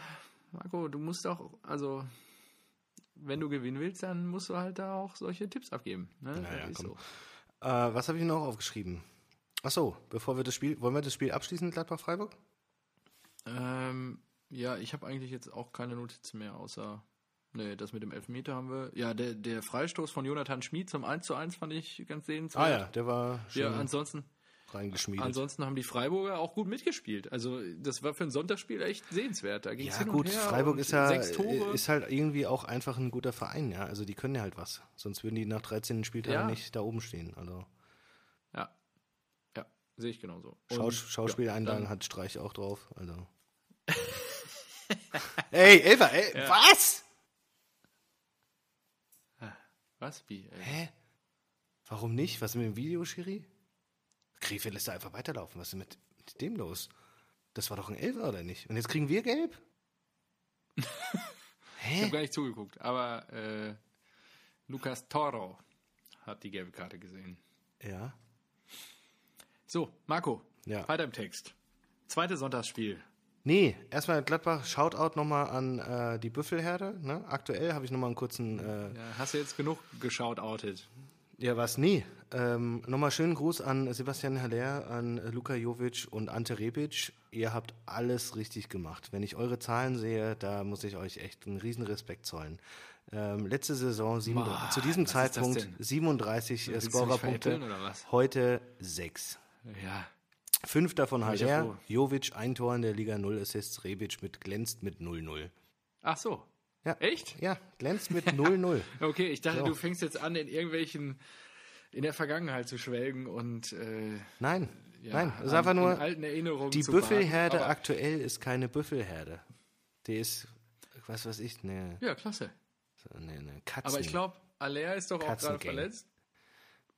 Marco, du musst auch, also, wenn du gewinnen willst, dann musst du halt da auch solche Tipps abgeben. Ne?
ja,
Das ist
komm.
so.
Äh, was habe ich noch aufgeschrieben? Ach so, bevor wir das Spiel, wollen wir das Spiel abschließen, Gladbach-Freiburg?
Ähm, ja, ich habe eigentlich jetzt auch keine Notizen mehr, außer, nee, das mit dem Elfmeter haben wir. Ja, der, der Freistoß von Jonathan Schmid zum 1 zu 1 fand ich ganz sehenswert.
Ah ja, der war schön
Ja, ansonsten,
reingeschmiedet.
ansonsten haben die Freiburger auch gut mitgespielt. Also, das war für ein Sonntagsspiel echt sehenswert. Da ging's
ja
hin
gut,
und her
Freiburg ist ja ist halt irgendwie auch einfach ein guter Verein, ja. Also die können ja halt was. Sonst würden die nach 13 Spieltagen
Ja.
nicht da oben stehen. Also
Ja. Ja, sehe ich genauso.
Schaus Schauspieleinlagen
dann-
hat Streich auch drauf. Also. ey, Elfer, ey,
Ja.
was?
Was? Wie? Ey?
Hä? Warum nicht? Was ist mit dem Video, Schiri? Krefeld lässt er einfach weiterlaufen. Was ist mit, mit dem los? Das war doch ein Elfer, oder nicht? Und jetzt kriegen wir gelb?
Ich
Hä?
habe gar nicht zugeguckt, aber äh, Lucas Toro hat die gelbe Karte gesehen.
Ja.
So, Marco,
Ja.
weiter im Text. Zweites Sonntagsspiel.
Nee, erstmal Gladbach, Shoutout nochmal an äh, die Büffelherde. Ne? Aktuell habe ich nochmal einen kurzen, äh,
Ja, hast du jetzt genug geschaut, outet?
ja was, nee. Ähm, nochmal schönen Gruß an Sebastian Haller, an Luka Jovic und Ante Rebic. Ihr habt alles richtig gemacht. Wenn ich eure Zahlen sehe, da muss ich euch echt einen riesen Respekt zollen. Ähm, letzte Saison, sieben,
Boah,
zu diesem Zeitpunkt
denn?
37 äh, Scorerpunkte, heute sechs.
Ja.
Fünf davon Haller,
froh.
Jovic ein Tor in der Liga, null Assists, Rebic mit glänzt mit 0-0.
Ach so.
Ja.
Echt?
Ja, glänzt mit 0-0.
Okay, ich dachte,
So.
du fängst jetzt an, in irgendwelchen, in der Vergangenheit zu schwelgen und äh,
Nein,
ja,
nein, es ist einfach
in
nur, die Büffelherde
baden,
aktuell ist keine Büffelherde. Die ist, was weiß ich, eine,
Ja, klasse.
eine, eine Katzen.
Aber ich glaube, Alea ist doch auch gerade verletzt.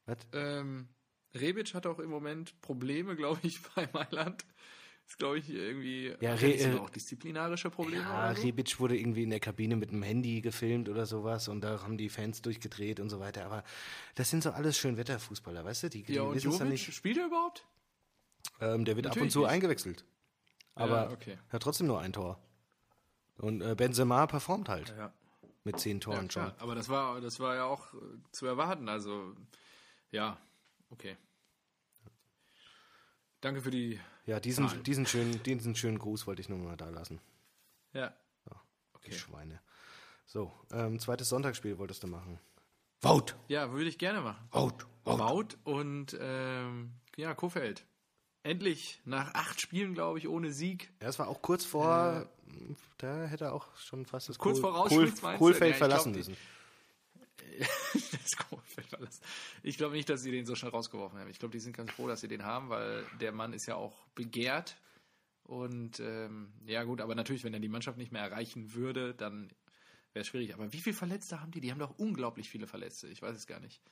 Was?
Ähm, Rebic hat auch im Moment Probleme, glaube ich, bei Mailand. Ist, glaube ich, irgendwie.
Ja, Re- äh,
auch disziplinarische Probleme.
Ja,
so?
Rebic wurde irgendwie in der Kabine mit dem Handy gefilmt oder sowas und da haben die Fans durchgedreht und so weiter. Aber das sind so alles Schönwetterfußballer, weißt du? Die, die
ja, und Jovic,
nicht.
spielt er überhaupt?
Ähm, der wird ab und
Natürlich
zu
nicht.
eingewechselt. Aber
Ja, okay.
hat trotzdem nur ein Tor. Und äh, Benzema performt halt
Ja,
mit zehn
ja
Toren schon.
klar. Aber das war, das war ja auch äh, zu erwarten. Also, ja, okay. Danke für die.
Ja, diesen,
Zahlen.
diesen, schönen, diesen schönen Gruß wollte ich nur mal da lassen.
Ja.
Die
Okay.
Schweine. So, ähm, zweites Sonntagsspiel wolltest du machen. Vote!
Ja, würde ich gerne machen.
Vote!
Wout und ähm, ja, Kofeld. Endlich nach acht Spielen, glaube ich, ohne Sieg.
Ja, es war auch kurz vor, da hätte er auch schon fast das
Kurz
Kohl-
vor
Kohl-? Kohlfeld
Ja,
verlassen
glaub, die-
müssen.
das Kofeld verlassen. Ich glaube nicht, dass sie den so schnell rausgeworfen haben. Ich glaube, die sind ganz froh, dass sie den haben, weil der Mann ist ja auch begehrt. Und ähm, ja gut, aber natürlich, wenn er die Mannschaft nicht mehr erreichen würde, dann wäre es schwierig. Aber wie viele Verletzte haben die? Die haben doch unglaublich viele Verletzte. Ich weiß es gar nicht.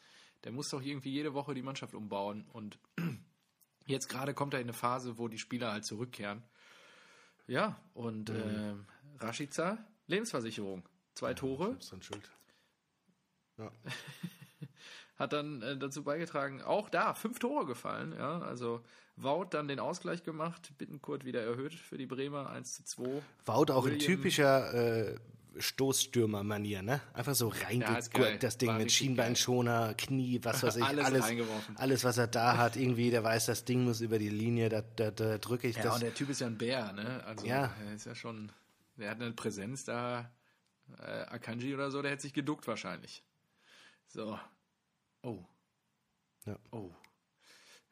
Der muss doch irgendwie jede Woche die Mannschaft umbauen. Und jetzt gerade kommt er in eine Phase, wo die Spieler halt zurückkehren. Ja, und ähm, Rashica, Lebensversicherung. Zwei Tore.
Selbst dran schuld. Ja.
hat dann äh, dazu beigetragen, auch da fünf Tore gefallen. Ja, also Wout dann den Ausgleich gemacht, Bittenkurt wieder erhöht für die Bremer 1 zu 2.
Wout auch in typischer äh, Stoßstürmer-Manier, ne? Einfach so
Ja, geil.
reingegurkt, das Ding
War
mit Schienbeinschoner, Knie, was weiß ich,
Alles
alles, alles, was er da hat, irgendwie, der weiß, das Ding muss über die Linie, da, da, da drücke ich
Ja,
das.
und der Typ ist ja ein Bär, ne? Also
Ja.
er ist ja schon, der hat eine Präsenz da. Äh, Akanji oder so, der hätte sich geduckt wahrscheinlich. So. Oh.
Ja.
Oh.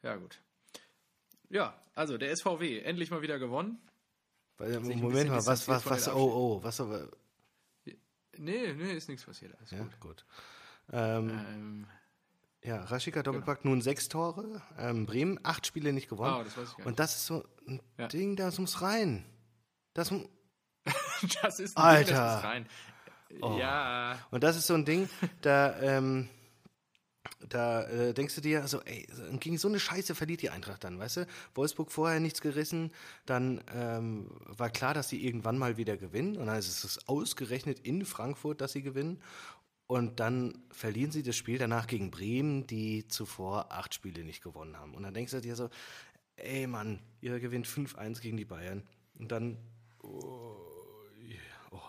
Ja, gut. Ja, also der SVW, endlich mal wieder gewonnen.
Weil, Moment mal, was, was, was, oh, oh, was, aber,
Nee, nee, ist nichts passiert. Alles
ja,
gut.
gut. Ähm,
Ähm,
ja, Raschika Doppelpack nun sechs Tore, ähm, Bremen acht Spiele nicht gewonnen.
Ah, das weiß ich gar
Und das ist so ein
Ja.
Ding, das muss rein. Das,
Das ist ein
Alter.
Ding, das muss rein. Ja,
Und das ist so ein Ding, da, ähm, da äh, denkst du dir, also, ey, gegen so eine Scheiße verliert die Eintracht dann, weißt du? Wolfsburg vorher nichts gerissen, dann ähm, war klar, dass sie irgendwann mal wieder gewinnen und dann ist es ausgerechnet in Frankfurt, dass sie gewinnen. Und dann verlieren sie das Spiel danach gegen Bremen, die zuvor acht Spiele nicht gewonnen haben. Und dann denkst du dir so, ey Mann, ihr gewinnt 5-1 gegen die Bayern. Und dann, oh, ja, oh.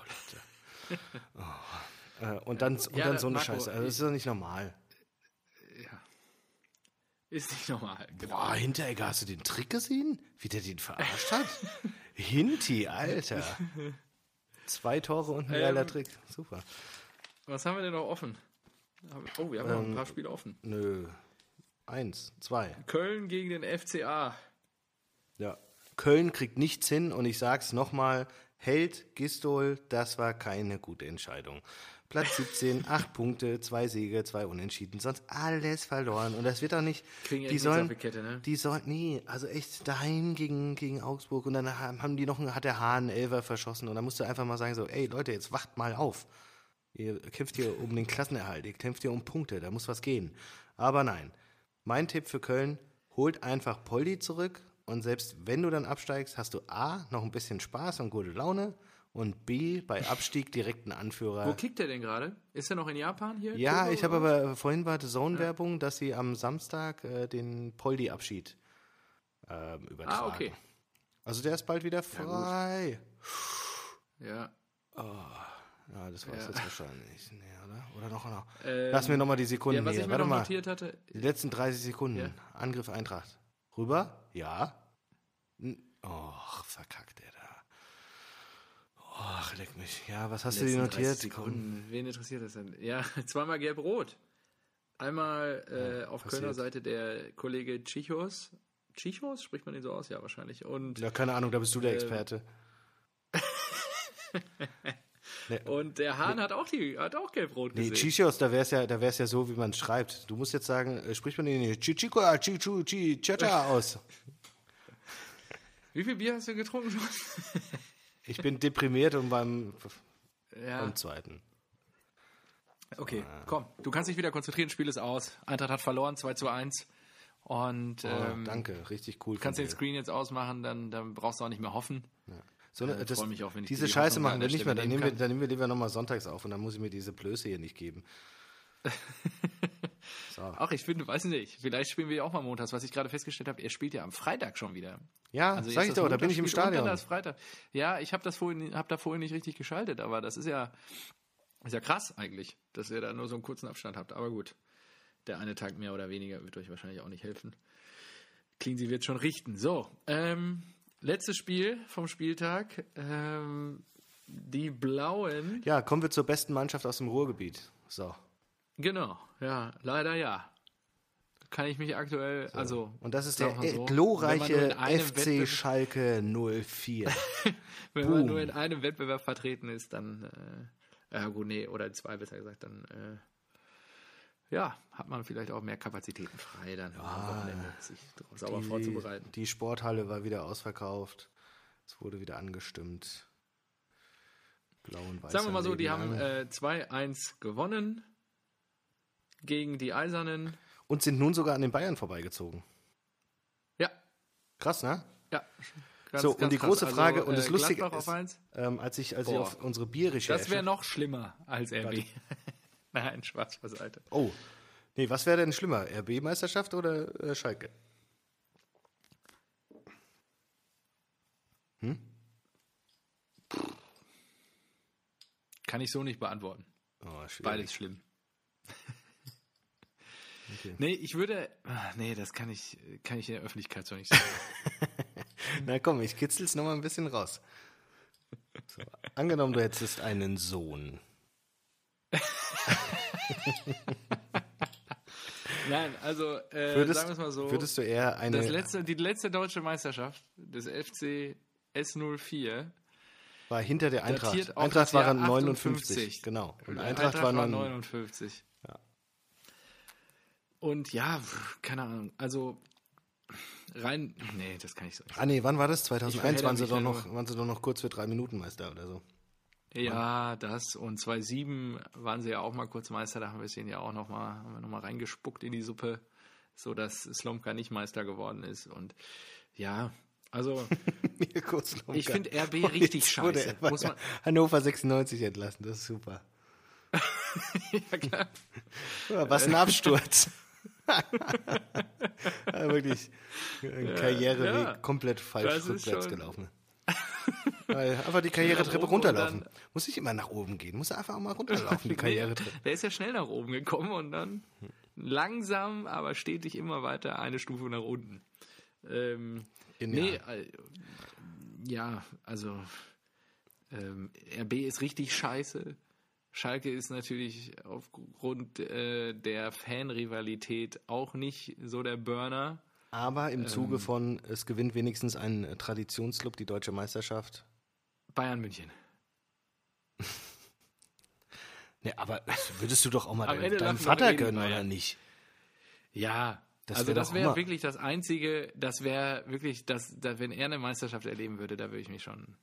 Oh. Äh, und dann, und
Ja,
dann so eine
Marco,
Scheiße. Also das ist doch nicht normal.
ja. Ist nicht normal. Genau.
Boah, Hinteregger, hast du den Trick gesehen? Wie der den verarscht hat? Hinti, Alter. Zwei Tore und ein
Ähm,
geiler Trick. Super.
Was haben wir denn noch offen? Oh, wir haben noch ein paar Spiele offen.
Nö. Eins, zwei.
Köln gegen den FCA.
Ja. Köln kriegt nichts hin und ich sag's nochmal, Held, Gistol, das war keine gute Entscheidung. Platz 17, acht Punkte, zwei Siege, zwei Unentschieden, sonst alles verloren. Und das wird auch nicht.
Kriegen
die sollen,
die Kette, ne?
Die sollen, nee, also echt daheim gegen, gegen Augsburg und dann haben haben die noch, einen- hat der Hahn Elfer verschossen und dann musst du einfach mal sagen so, ey Leute, jetzt wacht mal auf. Ihr kämpft hier um den Klassenerhalt, ihr kämpft hier um Punkte, da muss was gehen. Aber nein, mein Tipp für Köln, holt einfach Poldi zurück und selbst wenn du dann absteigst, hast du A, noch ein bisschen Spaß und gute Laune und B, bei Abstieg direkt einen Anführer.
Wo kickt der denn gerade? Ist er noch in Japan hier?
Ja,
Kobe
ich habe aber vorhin war Zone-Werbung, dass sie am Samstag äh, den Poldi-Abschied ähm, übertragen.
Ah, okay.
Also der ist bald wieder frei.
Ja.
Ja, das war es
Ja.
jetzt wahrscheinlich. Nee, oder? Oder noch noch.
Ähm,
Lass mir nochmal die Sekunden
ja, was
hier.
ich mir
Warte
noch
mal.
hatte,
Die letzten 30 Sekunden. Angriff Eintracht. Rüber? Ja. Och, verkackt der da. Och, leck mich. Ja, was hast du dir
letzten 30
notiert?
Sekunden. Wen interessiert das denn? Ja, zweimal gelb-rot. Einmal äh, auf
passiert.
Kölner Seite der Kollege Chichos. Chichos? Spricht man den so aus? Ja, wahrscheinlich. Und
Ja, keine Ahnung, da bist du der
Ähm.
Experte.
Und der Hahn hat auch die, hat auch gelb-rot
Nee,
gesehen.
Chichos, da wäre es ja, da wär's ja so, wie man es schreibt. Du musst jetzt sagen, äh, spricht man den Chichico, Chichu, Chichacha aus.
Wie viel Bier hast du getrunken?
Ich bin deprimiert und beim,
ja.
beim zweiten.
Okay, komm, du kannst dich wieder konzentrieren, Spiel ist aus. Eintracht hat verloren, 2 zu 1. Und
Oh,
ähm,
danke, richtig cool.
kannst
von
den. Screen jetzt ausmachen, dann, dann brauchst du auch nicht mehr hoffen.
So, ne,
Äh,
das,
mich auch, wenn ich
diese
die
Scheiße machen wir nicht mehr. Dann
nehmen
wir, dann nehmen wir lieber nochmal sonntags auf und dann muss ich mir diese Blöße hier nicht geben.
Ach, ich finde, weiß nicht, vielleicht spielen wir ja auch mal montags, was ich gerade festgestellt habe, er spielt ja am Freitag schon wieder.
Ja,
Also
sag ich doch, da bin ich im Stadion.
Das Freitag. Ja, ich habe das vorhin, hab da vorhin nicht richtig geschaltet, aber das ist ja, ist ja krass eigentlich, dass ihr da nur so einen kurzen Abstand habt. Aber gut, der eine Tag mehr oder weniger wird euch wahrscheinlich auch nicht helfen. Cleansy wird schon richten. So, ähm, letztes Spiel vom Spieltag. Ähm, die Blauen.
Ja, kommen wir zur besten Mannschaft aus dem Ruhrgebiet. So.
Genau, ja, leider ja. Kann ich mich aktuell, also.
Und das ist der
so,
äh,
man
glorreiche FC Schalke 04.
Wenn man
Boom.
nur in einem Wettbewerb vertreten ist, dann, äh, ja gut, nee, oder in zwei besser gesagt, dann, äh, ja, hat man vielleicht auch mehr Kapazitäten frei, dann Wochenende sich sauber vorzubereiten.
Die Sporthalle war wieder ausverkauft. Es wurde wieder angestimmt. Blau und weiß.
Sagen wir mal so, die haben
lang.
äh, 2-1 gewonnen gegen die Eisernen.
und sind nun sogar an den Bayern vorbeigezogen.
Ja,
Krass, ne?
ja. Ganz,
So, und
ganz
die
krass.
große
Also,
Frage, und
äh,
das Lustige
Gladbach
ist, ähm, als ich, als ich auf unsere Bierrecherche...
Das wäre noch schlimmer als RB. Nein, Spaß beiseite.
Oh, nee, was wäre denn schlimmer? RB-Meisterschaft oder äh, Schalke?
Kann ich so nicht beantworten.
Oh.
Beides schlimm. Nee, ich würde. ah, Nee, das kann ich, kann ich in der Öffentlichkeit so nicht sagen.
Na komm, ich kitzel's noch mal ein bisschen raus. So, angenommen, du hättest einen Sohn.
Nein, also äh,
Würdest,
sagen wir es mal so.
würdest du eher eine...
das letzte, die letzte deutsche Meisterschaft des FC S04
war hinter der Eintracht. Eintracht
das Jahr
war 59,
58.
genau. Und
Eintracht,
Eintracht,
war
war,
59. Und ja, keine Ahnung. Also rein. Nee, das kann ich so nicht.
Ah nee, wann war das?
Ich
2001
verhedder
waren sie, doch noch, waren sie doch noch kurz für drei Minuten Meister oder so.
Ja, das und 2007 waren sie ja auch mal kurz Meister, da haben wir es ihnen ja auch noch mal, haben wir noch mal reingespuckt in die Suppe, so dass Slomka nicht Meister geworden ist und ja, also
Slomka.
ich finde RB richtig scheiße. Muss man,
Hannover 96 entlassen, das ist super.
ja, klar.
Was ein Absturz. ja, wirklich ein Karriereweg
ja.
komplett falsch rückwärts gelaufen. Einfach die Karrieretreppe runterlaufen. Muss nicht immer nach oben gehen, muss einfach auch mal runterlaufen, die Karrieretreppe.
Der ist ja schnell nach oben gekommen und dann langsam, aber stetig immer weiter eine Stufe nach unten. Ähm, nee,
Genial.
äh, ja, also ähm, RB ist richtig scheiße. Schalke ist natürlich aufgrund äh, der Fanrivalität auch nicht so der Burner.
Aber im
ähm,
Zuge von, es gewinnt wenigstens ein Traditionsclub die deutsche Meisterschaft.
Bayern München.
Ne, aber das würdest du doch auch mal
Am
deinem, Vater gönnen, oder
Bayern.
nicht?
Ja,
Das
also
wär
das wäre wirklich das Einzige, das wäre wirklich, das, da, wenn er eine Meisterschaft erleben würde, da würde ich mich schon,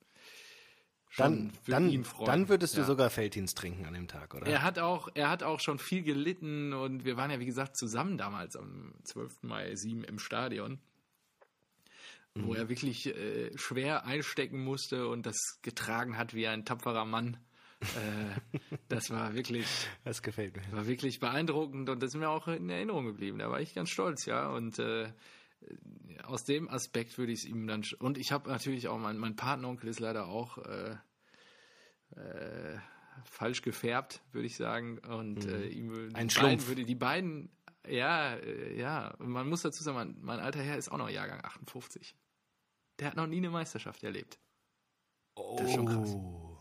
Dann, dann, dann würdest du
Ja.
sogar Felddienst trinken an dem Tag, oder?
Er hat auch, er hat auch schon viel gelitten und wir waren ja, wie gesagt, zusammen damals am 12. Mai 7 im Stadion, wo er wirklich äh, schwer einstecken musste und das getragen hat wie ein tapferer Mann. äh, das war wirklich,
Das gefällt mir.
war wirklich beeindruckend und das ist mir auch in Erinnerung geblieben. Da war ich ganz stolz, ja. Und äh, aus dem Aspekt würde ich es ihm dann. Und ich habe natürlich auch, mein, mein Patenonkel ist leider auch äh, äh, falsch gefärbt, würde ich sagen. Und äh, ihm
Ein Schlumpf.
würde die beiden, ja, äh, ja. Und man muss dazu sagen, mein, mein alter Herr ist auch noch Jahrgang 58. Der hat noch nie eine Meisterschaft erlebt. Das ist schon krass.
Oh.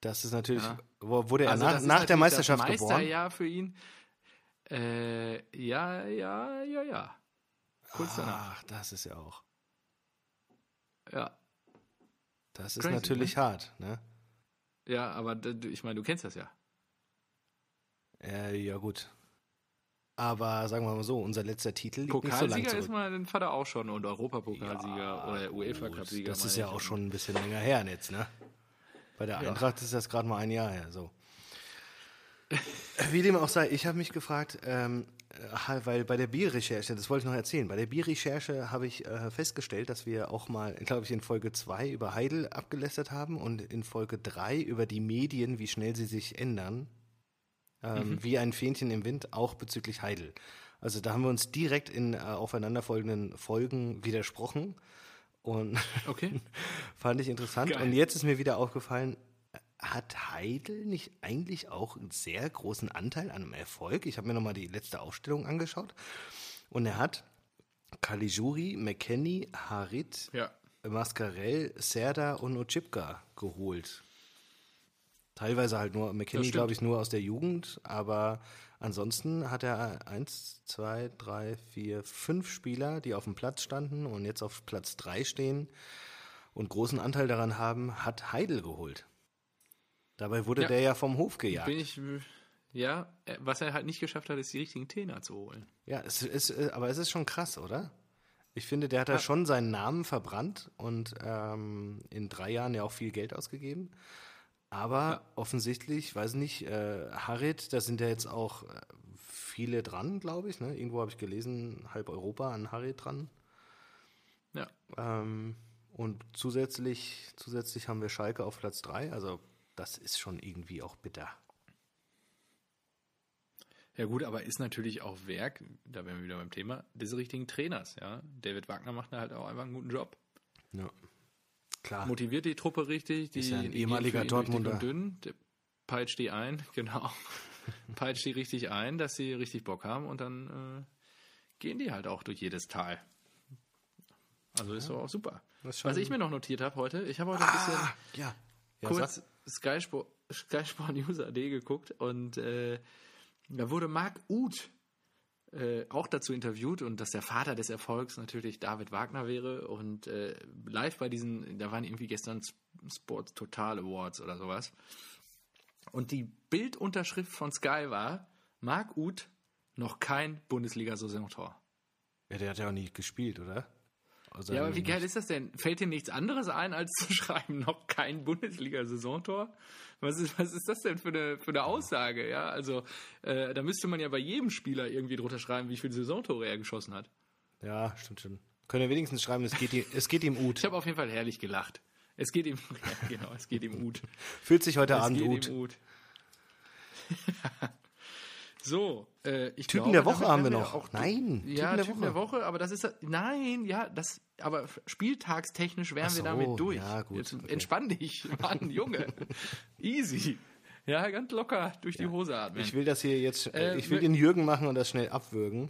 Das ist natürlich.
Ja.
Wurde er
Also
nach, nach der Meisterschaft
das
geboren?
Meisterjahr für ihn. Äh, ja, ja, ja, ja. Kurz danach.
Ach, das ist ja auch.
Ja.
Das ist
Crazy,
natürlich hart, ne?
Ja, aber ich meine, du kennst das ja.
Äh, ja, gut. Aber sagen wir mal so, unser letzter Titel liegt nicht so lang
Pokalsieger
zurück.
ist mal den Vater auch schon und Europapokalsieger
Ja,
oder UEFA
gut,
Cup-Sieger.
Das ist ja auch schon ein bisschen länger her jetzt, ne? Bei der
Ja.
Eintracht ist das gerade mal ein Jahr her, so. Wie dem auch sei, ich habe mich gefragt, ähm, äh, weil bei der Bierrecherche, das wollte ich noch erzählen, bei der Bierrecherche habe ich äh, festgestellt, dass wir auch mal, glaube ich, in Folge 2 über Heidel abgelästert haben und in Folge 3 über die Medien, wie schnell sie sich ändern, ähm, wie ein Fähnchen im Wind, auch bezüglich Heidel. Also da haben wir uns direkt in äh, aufeinanderfolgenden Folgen widersprochen und
Okay.
fand ich interessant.
Geil.
Und jetzt ist mir wieder aufgefallen, hat Heidel nicht eigentlich auch einen sehr großen Anteil an einem Erfolg? Ich habe mir nochmal die letzte Aufstellung angeschaut und er hat Caligiuri, McKenny, Harit,
Ja.
Mascarell, Serda und Ochipka geholt. Teilweise halt nur,
stimmt.
glaube ich nur aus der Jugend, aber ansonsten hat er eins, zwei, drei, vier, fünf Spieler, die auf dem Platz standen und jetzt auf Platz drei stehen und großen Anteil daran haben, hat Heidel geholt. Dabei wurde
Ja.
der ja vom Hof gejagt.
Bin ich. Ja, äh, was er halt nicht geschafft hat, ist die richtigen Trainer zu holen.
Ja, es ist, äh, aber es ist schon krass, oder? Ich finde, der hat da schon seinen Namen verbrannt und ähm, in drei Jahren ja auch viel Geld ausgegeben. Aber offensichtlich, weiß nicht, äh, Harit, da sind ja jetzt auch äh, viele dran, glaube ich. Ne? Irgendwo habe ich gelesen, halb Europa an Harit dran.
Ja.
Ähm, und zusätzlich, zusätzlich haben wir Schalke auf Platz drei. Also das ist schon irgendwie auch bitter.
Ja gut, aber ist natürlich auch Werk, da wären wir wieder beim Thema, des richtigen Trainers, ja. David Wagner macht da halt auch einfach einen guten Job.
Ja. Klar.
Motiviert die Truppe richtig, die,
Ist ja ein ehemaliger Dortmunder.
und dünn, der peitscht die ein, genau. peitscht die richtig ein, dass sie richtig Bock haben und dann äh, gehen die halt auch durch jedes Tal. Also ist doch auch super. Was ich mir noch notiert habe heute, ich habe heute ein bisschen
Ah, ja. ja
kurz. Sky Sport, Sky Sport News AD geguckt und äh, da wurde Marc Uth äh, auch dazu interviewt und dass der Vater des Erfolgs natürlich David Wagner wäre und äh, live bei diesen, da waren irgendwie gestern Sports Total Awards oder sowas und die Bildunterschrift von Sky war Marc Uth noch kein Bundesliga-Saisontor.
Ja, der hat ja auch nie gespielt, oder? Also
Ja, aber wie geil ist das denn? Fällt dir nichts anderes ein, als zu schreiben, noch kein Bundesliga-Saisontor? Was ist, was ist das denn für eine, für eine Aussage? Ja, also äh, da müsste man ja bei jedem Spieler irgendwie drunter schreiben, wie viele Saisontore er geschossen hat.
Ja, stimmt schon. Können wir wenigstens schreiben, es geht ihm, es geht ihm gut.
Ich habe auf jeden Fall herrlich gelacht. Es geht ihm, ja, genau, es geht ihm gut.
Fühlt sich heute
Es
Abend gut.
so, äh, ich
Typen
glaube,
der Woche haben wir noch.
auch-
Nein,
Ja,
Typen der
Typen der
Woche.
Woche, aber das ist nein, ja, das aber spieltagstechnisch wären
Ach
wir
so,
damit durch.
ja, gut,
Jetzt
okay.
entspann dich, Mann, Junge. Easy. Ja, ganz locker durch die Hose atmen.
Ich will das hier jetzt, äh,
Äh,
ich will den Jürgen machen und das schnell abwürgen.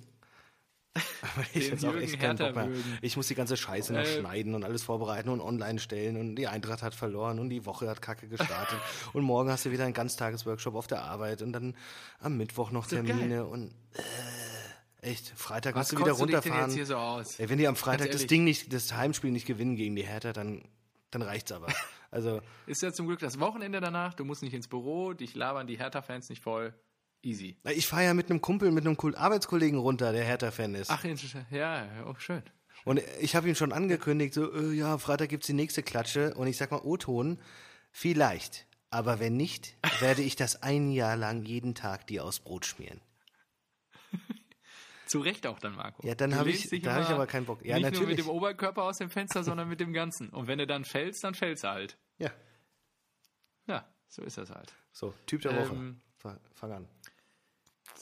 Aber ich jetzt auch
Jürgen
echt keinen Bock mehr. Ich muss die ganze Scheiße noch
Äh,
schneiden und alles vorbereiten und online stellen und die Eintracht hat verloren und die Woche hat kacke gestartet und morgen hast du wieder einen Ganztagesworkshop auf der Arbeit und dann am Mittwoch noch. Termine und äh, echt, Freitag
Was
musst du wieder
du
runterfahren.
jetzt hier so aus?
Ey, wenn die am Freitag das. Ding nicht, das Heimspiel nicht gewinnen gegen die Hertha, dann, dann reicht's aber. Also,
Ist ja zum Glück das Wochenende danach, du musst nicht ins Büro, dich labern die Hertha-Fans nicht voll. Easy.
ich fahre ja mit einem Kumpel, mit einem Arbeitskollegen runter, der Hertha-Fan ist.
Ach, ja, auch schön.
Und ich habe ihm schon angekündigt, so, äh, ja, Freitag gibt's die nächste Klatsche. Und ich sag mal, O-Ton, vielleicht. Aber wenn nicht, werde ich das ein Jahr lang jeden Tag dir aus Brot schmieren.
Zu Recht auch dann, Marco.
Ja, dann
Du
hab ich- da hab ich aber keinen Bock. Ja,
nicht nur
natürlich.
mit dem Oberkörper aus dem Fenster, sondern mit dem Ganzen. Und wenn du dann fällst, dann fällst du halt.
Ja,
Ja, so ist das halt.
so, Typ der Woche.
Ähm,
Fa- Fang an.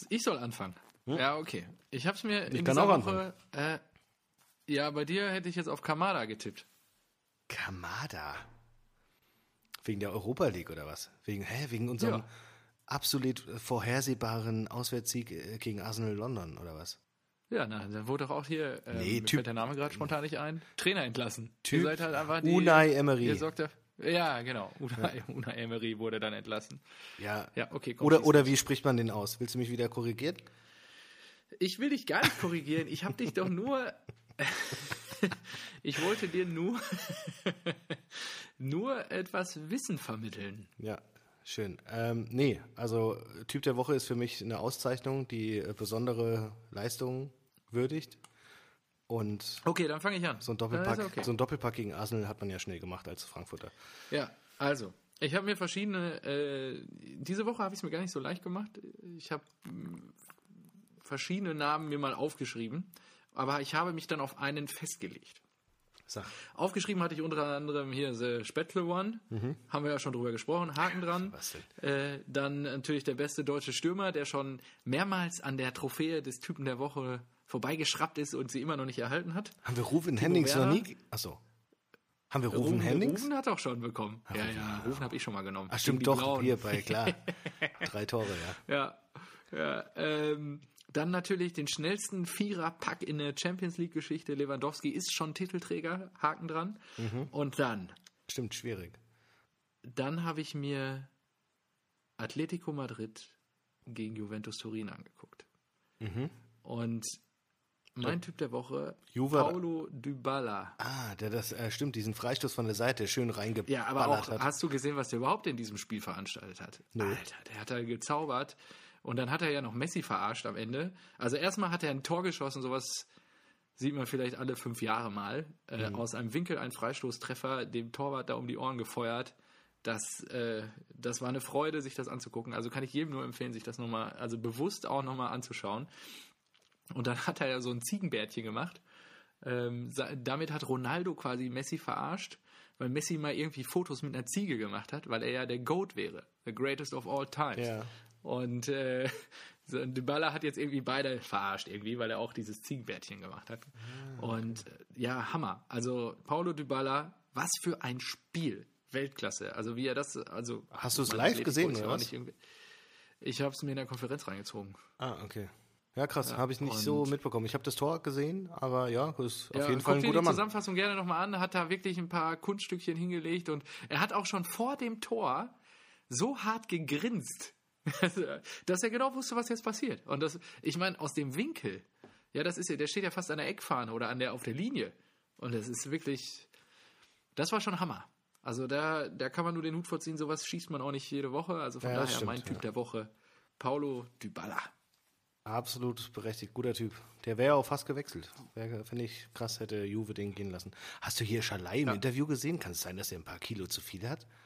Ich soll anfangen. Ja, okay. Ich habe es mir in
kann
dieser
auch
Woche. Äh, ja, bei dir hätte ich jetzt auf Kamada getippt.
Kamada. Wegen der Europa League oder was? Wegen, hä, wegen unserem
Ja.
absolut vorhersehbaren Auswärtssieg äh, gegen Arsenal London oder was?
Ja, na, dann wurde doch auch hier, ähm,
Nee, Typ-
fällt der Name gerade spontan nicht ein, Trainer entlassen.
Typ
Ihr seid halt einfach die,
Unai Emery.
Ihr sorgt dafür, ja, genau. Unai, Unai Emery wurde dann entlassen.
Ja.
Ja, okay. komm,
Oder, oder wie spricht man den aus? Willst du mich wieder korrigieren?
Ich will dich gar nicht korrigieren. Ich habe dich doch nur. ich wollte dir nur, nur etwas Wissen vermitteln.
Ja, schön. Ähm, nee, also Typ der Woche ist für mich eine Auszeichnung, die äh, besondere Leistungen würdigt. Und
Okay, dann fange ich an.
so ein Doppelpack,
okay.
so ein Doppelpack gegen Arsenal hat man ja schnell gemacht als Frankfurter.
Ja, also, ich habe mir verschiedene, äh, diese Woche habe ich es mir gar nicht so leicht gemacht. Ich habe mh, verschiedene Namen mir mal aufgeschrieben, aber ich habe mich dann auf einen festgelegt.
Sag.
Aufgeschrieben hatte ich unter anderem hier The Spätle One, haben wir ja schon drüber gesprochen, Haken dran.
Mhm.
Äh, dann natürlich der beste deutsche Stürmer, der schon mehrmals an der Trophäe des Typen der Woche vorbeigeschraubt ist und sie immer noch nicht erhalten hat.
Haben wir Rufen Hennings noch nie? Achso. Haben wir Rufen Hennings?
Rufen hat auch schon bekommen. ja, ja, Rufen habe ich schon mal genommen.
Ach stimmt doch,
Blauen.
hier bei, klar. Drei Tore, ja.
Ja, ja. Ähm, dann natürlich den schnellsten Vierer-Pack in der Champions League-Geschichte. Lewandowski ist schon Titelträger, Haken dran.
Mhm.
Und dann,
Stimmt, schwierig.
dann habe ich mir Atletico Madrid gegen Juventus Turin angeguckt.
Mhm.
Und mein Typ der Woche,
Juve-
Paulo Dybala.
Ah, der das, äh, stimmt, diesen Freistoß von der Seite schön reingeballert
Ja, aber auch,
hat.
hast du gesehen, was der überhaupt in diesem Spiel veranstaltet hat? Alter, der hat da gezaubert. Und dann hat er ja noch Messi verarscht am Ende. Also erstmal hat er ein Tor geschossen, sowas sieht man vielleicht alle fünf Jahre mal. Äh, Aus einem Winkel ein Freistoßtreffer, dem Torwart da um die Ohren gefeuert. Das, äh, das war eine Freude, sich das anzugucken. Also kann ich jedem nur empfehlen, sich das nochmal, also bewusst auch nochmal anzuschauen. Und dann hat er ja so ein Ziegenbärtchen gemacht. Ähm, damit hat Ronaldo quasi Messi verarscht, weil Messi mal irgendwie Fotos mit einer Ziege gemacht hat, weil er ja der GOAT wäre. The greatest of all times.
Ja.
Und äh, so, Dybala hat jetzt irgendwie beide verarscht irgendwie, weil er auch dieses Ziegenbärtchen gemacht hat.
Ah,
Und äh, ja, Hammer. Also Paulo Dybala, was für ein Spiel. Weltklasse. Also wie er das, also
Hast du es live gesehen, oder was?
Ich habe es mir in der Konferenz reingezogen.
Ah, okay. Ja, krass, habe ich nicht
und-
so mitbekommen. Ich habe das Tor gesehen, aber ja, ist auf
Ja,
jeden Fall ein guter
die
Mann.
Zusammenfassung gerne nochmal an. Hat da wirklich ein paar Kunststückchen hingelegt und er hat auch schon vor dem Tor so hart gegrinst, dass er genau wusste, was jetzt passiert. Und das, ich meine, aus dem Winkel, ja, das ist ja, der steht ja fast an der Eckfahne oder an der auf der Linie. Und das ist wirklich, das war schon Hammer. Also da, da kann man nur den Hut vorziehen, sowas schießt man auch nicht jede Woche. Also von
Ja,
daher mein
stimmt,
Typ
ja.
der Woche, Paulo Dybala.
Absolut berechtigt, guter Typ. Der wäre auch fast gewechselt. Finde ich, krass, hätte Juve den gehen lassen. Hast du hier Schalai im Interview gesehen? Kann es sein, dass er ein paar Kilo zu viel hat?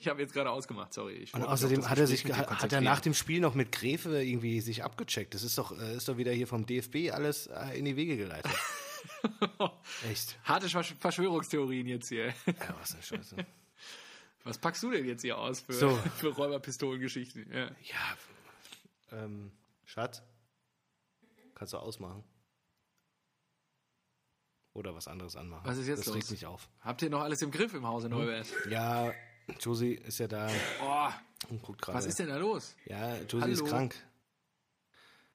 Ich habe jetzt gerade ausgemacht, sorry. Ich
Und außerdem hat er sich, hat, er nach dem Spiel noch mit Gräfe irgendwie sich abgecheckt. Das ist doch, äh, ist doch wieder hier vom DFB alles äh, in die Wege geleitet. Echt?
Harte Versch- Verschwörungstheorien jetzt hier.
Ja, was eine Scheiße.
Was packst du denn jetzt hier aus für,
So.
für Räuberpistolengeschichten? Ja.
Ja, ähm, Schatz, kannst du ausmachen? Oder was anderes anmachen?
Was ist jetzt
das
los?
regt mich auf.
Habt ihr noch alles im Griff im Hause Neubert?
Ja, Josie ist ja da
Oh,
und guckt gerade.
was ist denn da los?
Ja, Josie ist krank.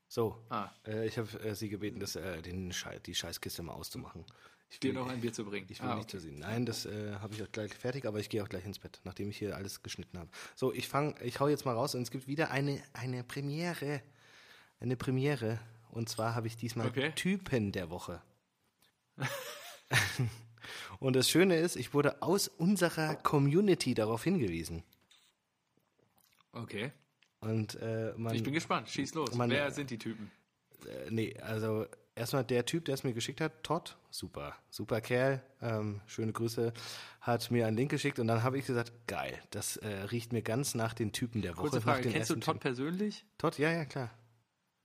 So,
Ah,
äh, ich habe äh, sie gebeten, das, äh, den Schei die Scheißkiste mal auszumachen. Ich
dir
will,
noch ein Bier zu bringen.
ich will
ah,
nicht zu sehen. Nein, das äh, habe ich auch gleich fertig, aber ich gehe auch gleich ins Bett, nachdem ich hier alles geschnitten habe. So, ich fange, ich hau jetzt mal raus und es gibt wieder eine, eine Premiere. Eine Premiere. Und zwar habe ich diesmal
Okay.
Typen der Woche. und das Schöne ist, ich wurde aus unserer Community darauf hingewiesen.
Okay,
Und äh, man,
ich bin gespannt. Schieß los.
Man-
Wer sind die Typen?
Äh, nee, also erstmal der Typ, der es mir geschickt hat, Todd, super, super Kerl, ähm, schöne Grüße, hat mir einen Link geschickt und dann habe ich gesagt, geil, das äh, riecht mir ganz nach den Typen der Woche.
Kurze Frage, kennst du Todd
Typen.
persönlich?
Todd, ja, ja, klar.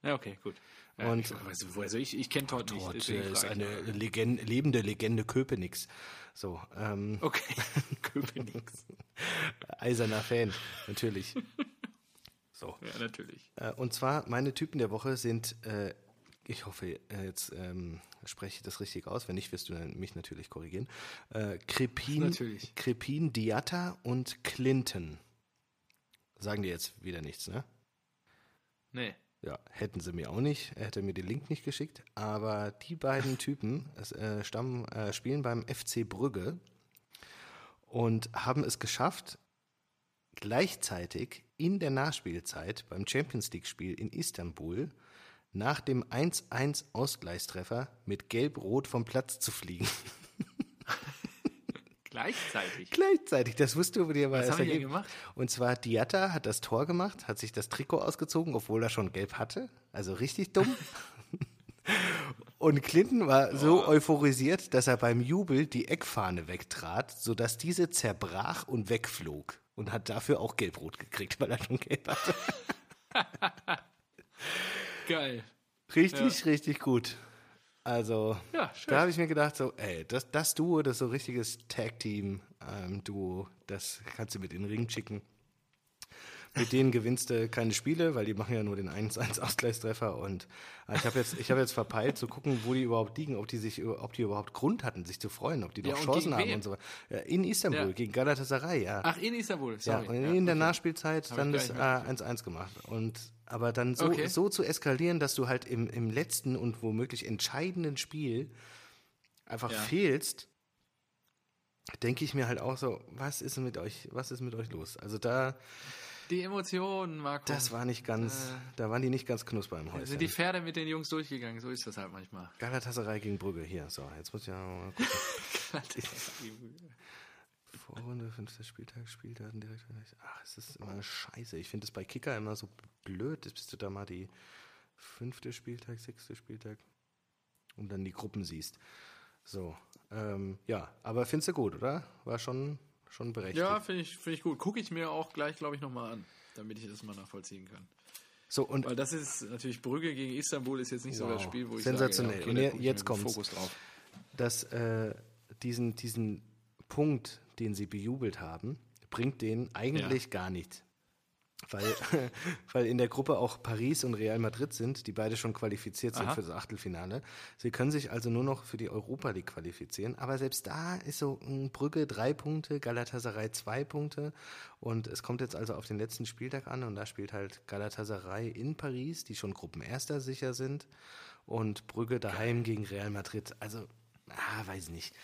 Ja, okay, gut.
Und-
ich, weiß, woher soll ich, ich kenne Todd nicht.
Todd äh, ist eine Legende, lebende Legende Köpenick's. So, ähm,
Okay, Köpenick's.
eiserner Fan, natürlich. So.
Ja, natürlich.
Äh, und zwar, meine Typen der Woche sind, äh, ich hoffe, äh, jetzt ähm, spreche ich das richtig aus, wenn nicht, wirst du mich natürlich korrigieren. Äh, Crepin,
Natürlich.
Crepin Diatta und Clinton. Sagen dir jetzt wieder nichts, ne?
Nee.
Ja, hätten sie mir auch nicht. Er hätte mir den Link nicht geschickt. Aber die beiden Typen äh, stammen, äh, spielen beim FC Brügge und haben es geschafft, gleichzeitig in der Nachspielzeit beim Champions League-Spiel in Istanbul nach dem 1-1 Ausgleichstreffer mit Gelb-Rot vom Platz zu fliegen.
Gleichzeitig.
Gleichzeitig, das wusste du dir aber
Was
erst
haben die gemacht?
Und zwar Diatta hat das Tor gemacht, hat sich das Trikot ausgezogen, obwohl er schon gelb hatte. Also richtig dumm. Und Clinton war so euphorisiert, dass er beim Jubel die Eckfahne wegtrat, sodass diese zerbrach und wegflog. Und hat dafür auch gelb-rot gekriegt, weil er schon gelb hatte.
Geil.
Richtig, richtig gut. Also,
Ja,
da habe ich mir gedacht, so, ey, das, das Duo, das so richtiges Tag-Team-Duo, das kannst du mit in den Ring schicken. Mit denen gewinnst du keine Spiele, weil die machen ja nur den 1-1-Ausgleichstreffer. Und äh, ich habe jetzt, ich hab jetzt verpeilt zu gucken, wo die überhaupt liegen, ob die, sich, ob die überhaupt Grund hatten, sich zu freuen, ob die
Ja,
noch Chancen haben
wen?
und so weiter. Ja, In Istanbul,
Ja.
gegen Galatasaray, ja.
Ach, in Istanbul,
Ja,
sorry.
und in der
okay.
Nachspielzeit
Hab
dann das
gar
äh, 1-1 gemacht. Und aber dann so,
Okay.
so zu eskalieren, dass du halt im, im letzten und womöglich entscheidenden Spiel einfach
Ja.
fehlst, denke ich mir halt auch so, was ist mit euch, was ist mit euch los? Also da,
Die Emotionen, Marco.
das war nicht ganz,
Äh,
da waren die nicht ganz knusper im Häuschen.
sind die Pferde mit den Jungs durchgegangen, so ist das halt manchmal.
Galatasaray gegen Brügge, hier, so, jetzt muss ich ja mal gucken. Vorrunde, fünfter Spieltag, Spieldaten direkt. Ach, es ist immer scheiße. Ich finde es bei Kicker immer so blöd, dass bist du da mal die fünfte Spieltag, sechste Spieltag und dann die Gruppen siehst. So, ähm, ja, aber findest du gut, oder? War schon, schon berechtigt.
Ja, finde ich, find ich gut. Gucke ich mir auch gleich, glaube ich, nochmal an, damit ich das mal nachvollziehen kann.
So, und
Weil das ist natürlich Brügge gegen Istanbul ist jetzt nicht so
Wow.
das Spiel, wo ich
Sensationell.
sage, ja,
Und
okay, ich
jetzt kommt's.
Fokus drauf.
dass äh, diesen, diesen Punkt, den sie bejubelt haben, bringt denen eigentlich gar nichts. Weil, weil in der Gruppe auch Paris und Real Madrid sind, die beide schon qualifiziert sind
Aha.
für das Achtelfinale. Sie können sich also nur noch für die Europa League qualifizieren. Aber selbst da ist so Brügge drei Punkte, Galatasaray zwei Punkte. Und es kommt jetzt also auf den letzten Spieltag an und da spielt halt Galatasaray in Paris, die schon Gruppenerster sicher sind. Und Brügge daheim gegen Real Madrid. Also, ah, weiß nicht.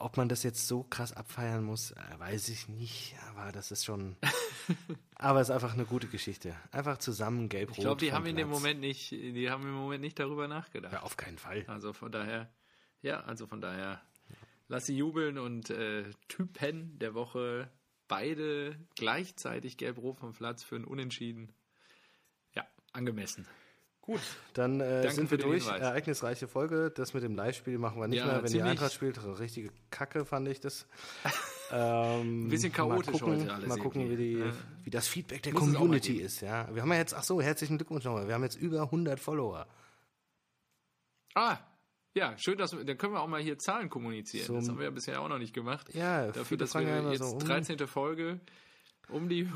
Ob man das jetzt so krass abfeiern muss, äh, weiß ich nicht. Aber das ist schon. aber es ist einfach eine gute Geschichte. Einfach zusammen gelb-rot.
Ich glaube, die haben in dem
Platz.
Moment nicht, die haben im Moment nicht darüber nachgedacht.
Ja, auf keinen Fall.
Also von daher, ja, also von daher, lass sie jubeln und äh, Typen der Woche beide gleichzeitig gelb-rot vom Platz für ein Unentschieden. Ja, angemessen.
Gut, dann äh, sind wir durch.
Hinweis.
Ereignisreiche Folge. Das mit dem Live-Spiel machen wir nicht
Ja,
mehr, wenn die Eintracht spielt. Richtige Kacke fand ich das. Ähm,
Ein bisschen chaotisch
mal gucken,
heute alles
Mal gucken, wie, die.
Ja.
wie das Feedback der
Muss
Community ist. Ja, wir haben ja jetzt, ach so, herzlichen Glückwunsch nochmal. Wir haben jetzt über 100 Follower.
Ah, ja, schön, dass wir, dann können wir auch mal hier Zahlen kommunizieren.
So-
das haben wir ja bisher auch noch nicht gemacht.
Ja,
Dafür, dass wir jetzt
so, um-
13. Folge um die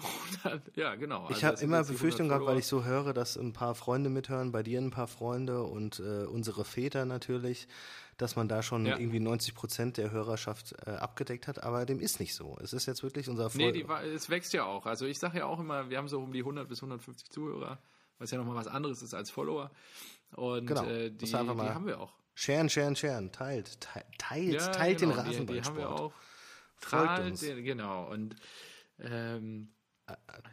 100, ja genau.
Ich
Also
habe
das sind
immer
die
Befürchtung
100
gehabt, weil ich so höre, dass ein paar Freunde mithören, bei dir ein paar Freunde und äh, unsere Väter natürlich, dass man da schon
Ja.
irgendwie 90 Prozent der Hörerschaft äh, abgedeckt hat, aber dem ist nicht so. Es ist jetzt wirklich unser
Nee,
Voll
die, wa- es wächst ja auch. Also ich sage ja auch immer, wir haben so um die 100 bis 150 Zuhörer, was ja nochmal was anderes ist als Follower. Und
Genau,
äh, die, die haben wir auch.
Scheren, scheren, scheren, teilt, teilt, teilt,
Ja,
teilt
genau,
den
die,
Rasenballsport.
die haben wir auch.
Folgt
Teilt
uns.
den- Genau. Und ähm,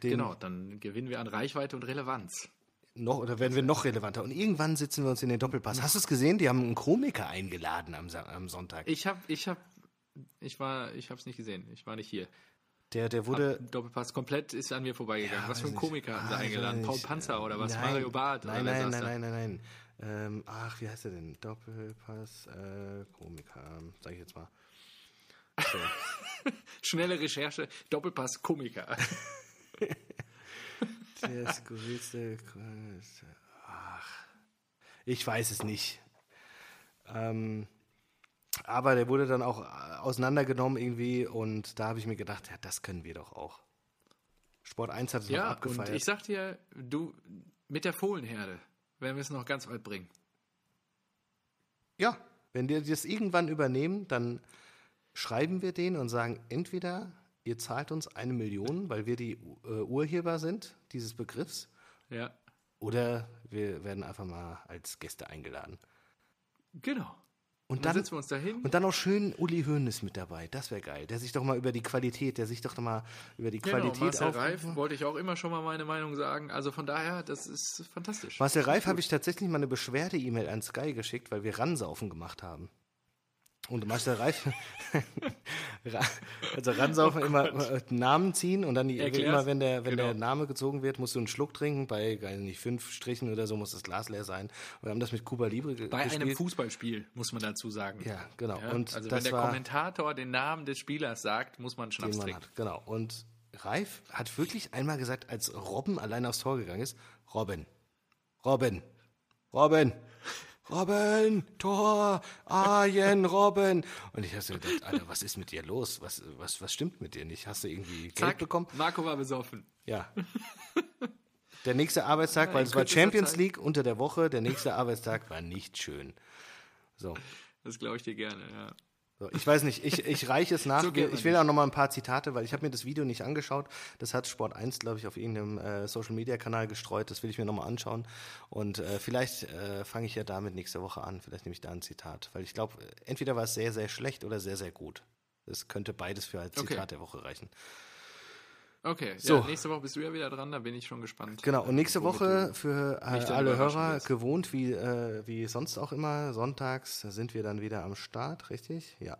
Den
genau, dann gewinnen wir an Reichweite und Relevanz.
Noch, oder werden wir noch relevanter. Und irgendwann sitzen wir uns in den Doppelpass. Hast du es gesehen? Die haben einen Komiker eingeladen am, am Sonntag.
Ich habe, ich habe, ich war, ich habe es nicht gesehen. Ich war nicht hier.
Der, der wurde.
Doppelpass komplett ist an mir vorbeigegangen.
Ja,
was für ein Komiker
nicht.
haben sie
Ah,
eingeladen? Paul. Panzer oder was?
Nein,
Mario Barth?
Nein,
oder
nein, nein, nein, nein, nein. Ähm, ach, wie heißt der denn? Doppelpass, äh, Komiker, sag ich jetzt mal.
Schnelle Recherche, Doppelpass Komiker.
Der skurrilste. Ach. Ich weiß es nicht. Ähm, aber der wurde dann auch äh, auseinandergenommen irgendwie und da habe ich mir gedacht, ja, das können wir doch auch. Sport 1 hat es noch
ja, und
abgefeiert.
ich sag dir, du, mit der Fohlenherde werden wir es noch ganz weit bringen.
Ja, wenn wir das irgendwann übernehmen, dann schreiben wir denen und sagen, entweder ihr zahlt uns eine Million, weil wir die äh, Urheber sind dieses Begriffs,
Ja,
oder wir werden einfach mal als Gäste eingeladen.
genau.
Und
dann
dann,
setzen wir uns da hin.
und dann auch schön Uli Hoeneß mit dabei. Das wäre geil. Der sich doch mal über die Qualität, der sich doch mal über die
Genau,
Qualität
Marcel
auf.
Reif wollte ich auch immer schon mal meine Meinung sagen. Also von daher, das ist fantastisch.
Marcel Reif habe ich tatsächlich mal eine Beschwerde-E-Mail an Sky geschickt, weil wir Ransaufen gemacht haben. Und Marcel Reif, also Ransaufen immer äh, Namen ziehen und dann die, immer, wenn der, wenn
Genau.
der Name gezogen wird, musst du einen Schluck trinken. Bei, weiß nicht, fünf Strichen oder so muss das Glas leer sein. Und wir haben das mit Cuba Libre
Bei
gespielt.
einem Fußballspiel, muss man dazu sagen.
Ja, genau.
Ja,
und
also wenn der
war,
Kommentator den Namen des Spielers sagt, muss man Schnaps trinken.
hat. Genau. Und Reif hat wirklich einmal gesagt, als Robben allein aufs Tor gegangen ist, Robben, Robben, Robben, Robben, Tor, Arjen, Robben. Und ich habe so gedacht, Alter, was ist mit dir los? Was, was, was stimmt mit dir nicht? Hast du irgendwie Geld
Zack,
bekommen?
Marco war besoffen.
Ja. Der nächste Arbeitstag, weil
in
es war Champions. League unter der Woche, der nächste Arbeitstag war nicht schön. So.
Das glaube ich dir gerne, ja.
So, ich weiß nicht, ich, ich reiche es nach.
So
ich will auch noch mal ein paar Zitate, weil ich habe mir das Video nicht angeschaut. Das hat Sport 1, glaube ich, auf irgendeinem äh, Social Media Kanal gestreut. Das will ich mir noch mal anschauen. Und äh, vielleicht äh, fange ich ja damit nächste Woche an. Vielleicht nehme ich da ein Zitat. Weil ich glaube, entweder war es sehr, sehr schlecht oder sehr, sehr gut. Das könnte beides für als Zitat
Okay.
der Woche reichen.
Okay,
So.
ja, nächste Woche bist du ja wieder dran, da bin ich schon gespannt.
Genau, und nächste Woche für äh, alle Hörer
willst.
gewohnt, wie, äh, wie sonst auch immer, sonntags sind wir dann wieder am Start, richtig? Ja,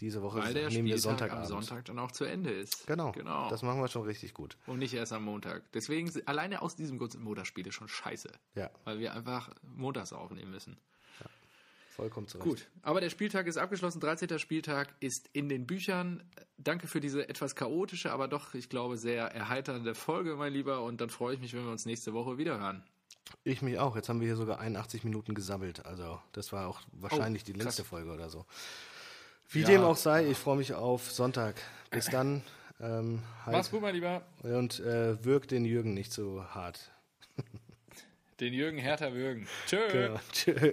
diese Woche
Weil der
nehmen wir Sonntagabend.
am Sonntag dann auch zu Ende ist.
Genau,
genau.
das machen wir schon richtig gut.
Und nicht erst am Montag. Deswegen, alleine aus diesem Grund sind Montagsspiele schon scheiße.
Ja,
Weil wir einfach montags aufnehmen müssen.
Vollkommen zurecht.
Gut, aber der Spieltag ist abgeschlossen. 13. Spieltag ist in den Büchern. Danke für diese etwas chaotische, aber doch, ich glaube, sehr erheiternde Folge, mein Lieber. Und dann freue ich mich, wenn wir uns nächste Woche wieder hören.
Ich mich auch. Jetzt haben wir hier sogar 81 Minuten gesammelt. Also, das war auch wahrscheinlich die
Oh, krass.
längste Folge oder so. Wie
Ja.
dem auch sei, ich freue mich auf Sonntag. Bis dann. Ähm,
Mach's
halt,
gut, mein Lieber.
und äh, wirkt den Jürgen nicht so hart.
Den Jürgen Hertha würgen. Tschö.
Genau. Tschö.